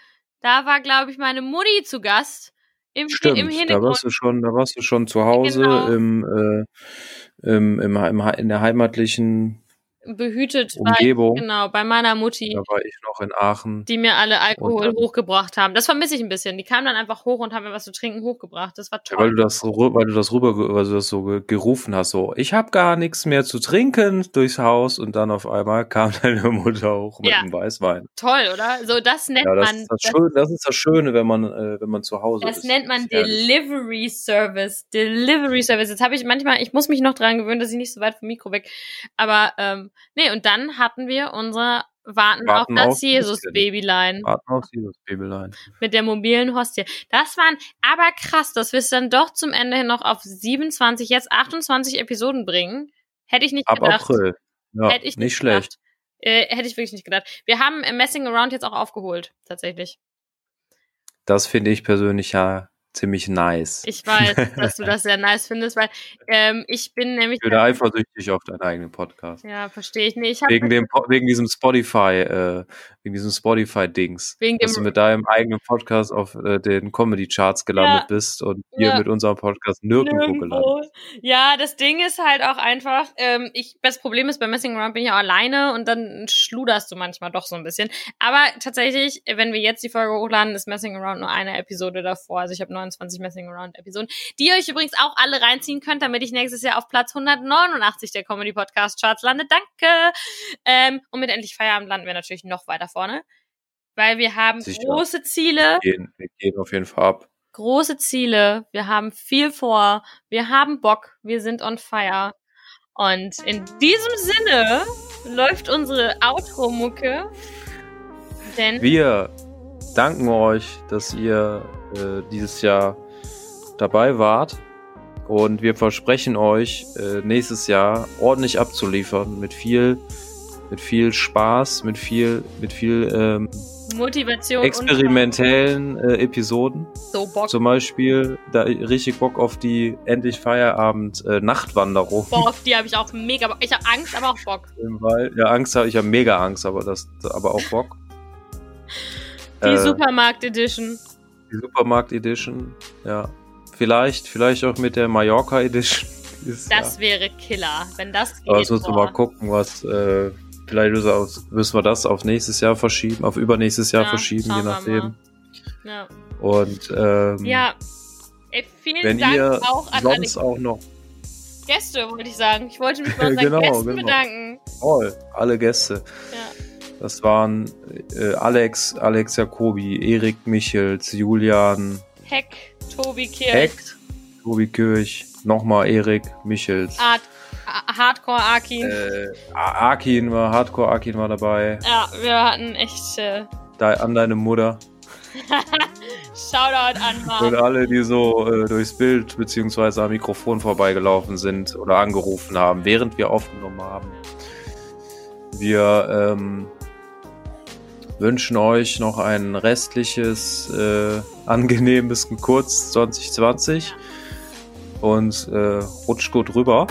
Da war, glaube ich, meine Mutti zu Gast. Im, Stimmt, im da Hintergrund. warst du schon, da warst du schon zu Hause Genau. im, äh, im, im, im, in der heimatlichen behütet Umgebung. Bei, genau, bei meiner Mutti, Da war ich noch in Aachen. die mir alle Alkohol dann- hochgebracht haben. Das vermisse ich ein bisschen. Die kamen dann einfach hoch und haben mir was zu trinken hochgebracht. Das war Ja, weil toll. du das, weil du das rüber, weil du das so ge- gerufen hast, so, ich habe gar nichts mehr zu trinken durchs Haus und dann auf einmal kam deine Mutter hoch mit Ja. dem Weißwein. toll, oder? So, das nennt Ja, das, man. ist das, das- Schöne, das ist das Schöne, wenn man, äh, wenn man zu Hause Das ist. nennt man. Delivery Service. Delivery Service. Jetzt habe ich manchmal, ich muss mich noch dran gewöhnen, dass ich nicht so weit vom Mikro weg. Aber ähm, nee, und dann hatten wir unser Warten, Warten auf das Jesus-Babylein Warten auf dieses Babylein. mit der mobilen Hostie. Das waren aber krass, dass wir es dann doch zum Ende hin noch auf 27, jetzt 28 Episoden bringen. Hätte ich nicht Ab gedacht. April. Ja, Hätte ich nicht schlecht. Gedacht. Äh, hätte ich wirklich nicht gedacht. Wir haben im Messing Around jetzt auch aufgeholt, tatsächlich. Das finde ich persönlich ja ziemlich nice. Ich weiß, dass du das sehr nice findest, weil ähm, ich bin nämlich. Ich bin eifersüchtig auf deinen eigenen Podcast. Ja, verstehe ich nicht. Ich Wegen dem, wegen diesem Spotify, äh, wegen diesem Spotify-Dings. Wegen Dass dem- du mit deinem eigenen Podcast auf äh, den Comedy-Charts gelandet Ja. bist und wir Ja. mit unserem Podcast nirgendwo, gelandet. Nirgendwo. Ja, das Ding ist halt auch einfach, ähm, ich, das Problem ist, bei Messing Around bin ich auch alleine und dann schluderst du manchmal doch so ein bisschen. Aber tatsächlich, wenn wir jetzt die Folge hochladen, ist Messing Around nur eine Episode davor. Also ich habe 29 Messing Around Episoden, die ihr euch übrigens auch alle reinziehen könnt, damit ich nächstes Jahr auf Platz 189 der Comedy Podcast Charts lande. Danke! Ähm, und mit Endlich Feierabend landen wir natürlich noch weiter vorne. Weil wir haben Sicher. große Ziele. Wir gehen, wir gehen auf jeden Fall ab. große Ziele, wir haben viel vor, wir haben Bock, wir sind on fire. Und in diesem Sinne läuft unsere Outro-Mucke. Denn Wir danken euch, dass ihr äh, dieses Jahr dabei wart. Und wir versprechen euch, äh, nächstes Jahr ordentlich abzuliefern mit viel, mit viel Spaß, mit viel, mit viel ähm, Motivation experimentellen äh, Episoden. so Bock. Zum Beispiel da richtig Bock auf die endlich Feierabend äh, Nachtwanderung Boah, auf die habe ich auch mega Bock. Ich habe Angst, aber auch Bock. im Wald. Ja, Angst habe ich habe mega Angst, aber das, aber auch Bock. Die Äh, Supermarkt Edition. Die Supermarkt Edition, ja. Vielleicht, vielleicht auch mit der Mallorca Edition. dieses Das Jahr. wäre Killer, wenn das geht. Aber jetzt müssen wir mal gucken, was, äh, vielleicht müssen wir, das auf nächstes Jahr verschieben, auf übernächstes Jahr Ja, verschieben, je nachdem. Ja. Und, ähm, ja. Ey, vielen wenn Dank ihr auch an alle sonst auch noch, Gäste, wollte ich sagen. Ich wollte mich bei unseren Genau, Gästen genau. bedanken. toll, alle Gäste. Ja. Das waren äh, Alex, Alex Jacobi, Erik Michels, Julian Heck, Tobi Kirch, Heck, Tobi Kirch, nochmal Erik Michels. Art, Hardcore Akin. Äh, Akin war, Hardcore Akin war dabei. Ja, wir hatten echt, äh, an deine Mutter. Shoutout an Und Mom. alle, die so äh, durchs Bild beziehungsweise am Mikrofon vorbeigelaufen sind oder angerufen haben, während wir aufgenommen haben. Wir ähm, wünschen euch noch ein restliches, äh, angenehmes Kurz 2020 und äh, rutscht gut rüber.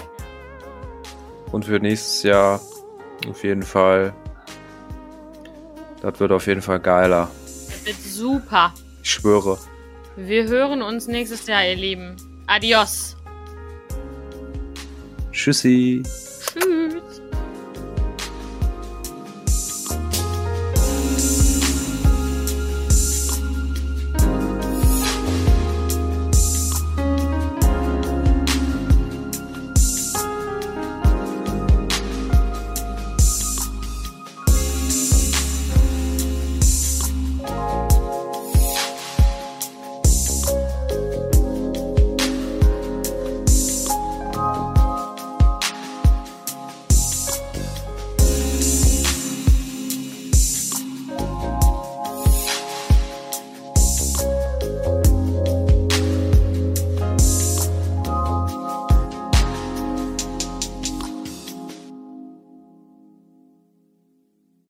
Und für nächstes Jahr auf jeden Fall, das wird auf jeden Fall geiler. Das wird super. Ich schwöre. Wir hören uns nächstes Jahr, ihr Lieben. Adios. Tschüssi. Tschüss.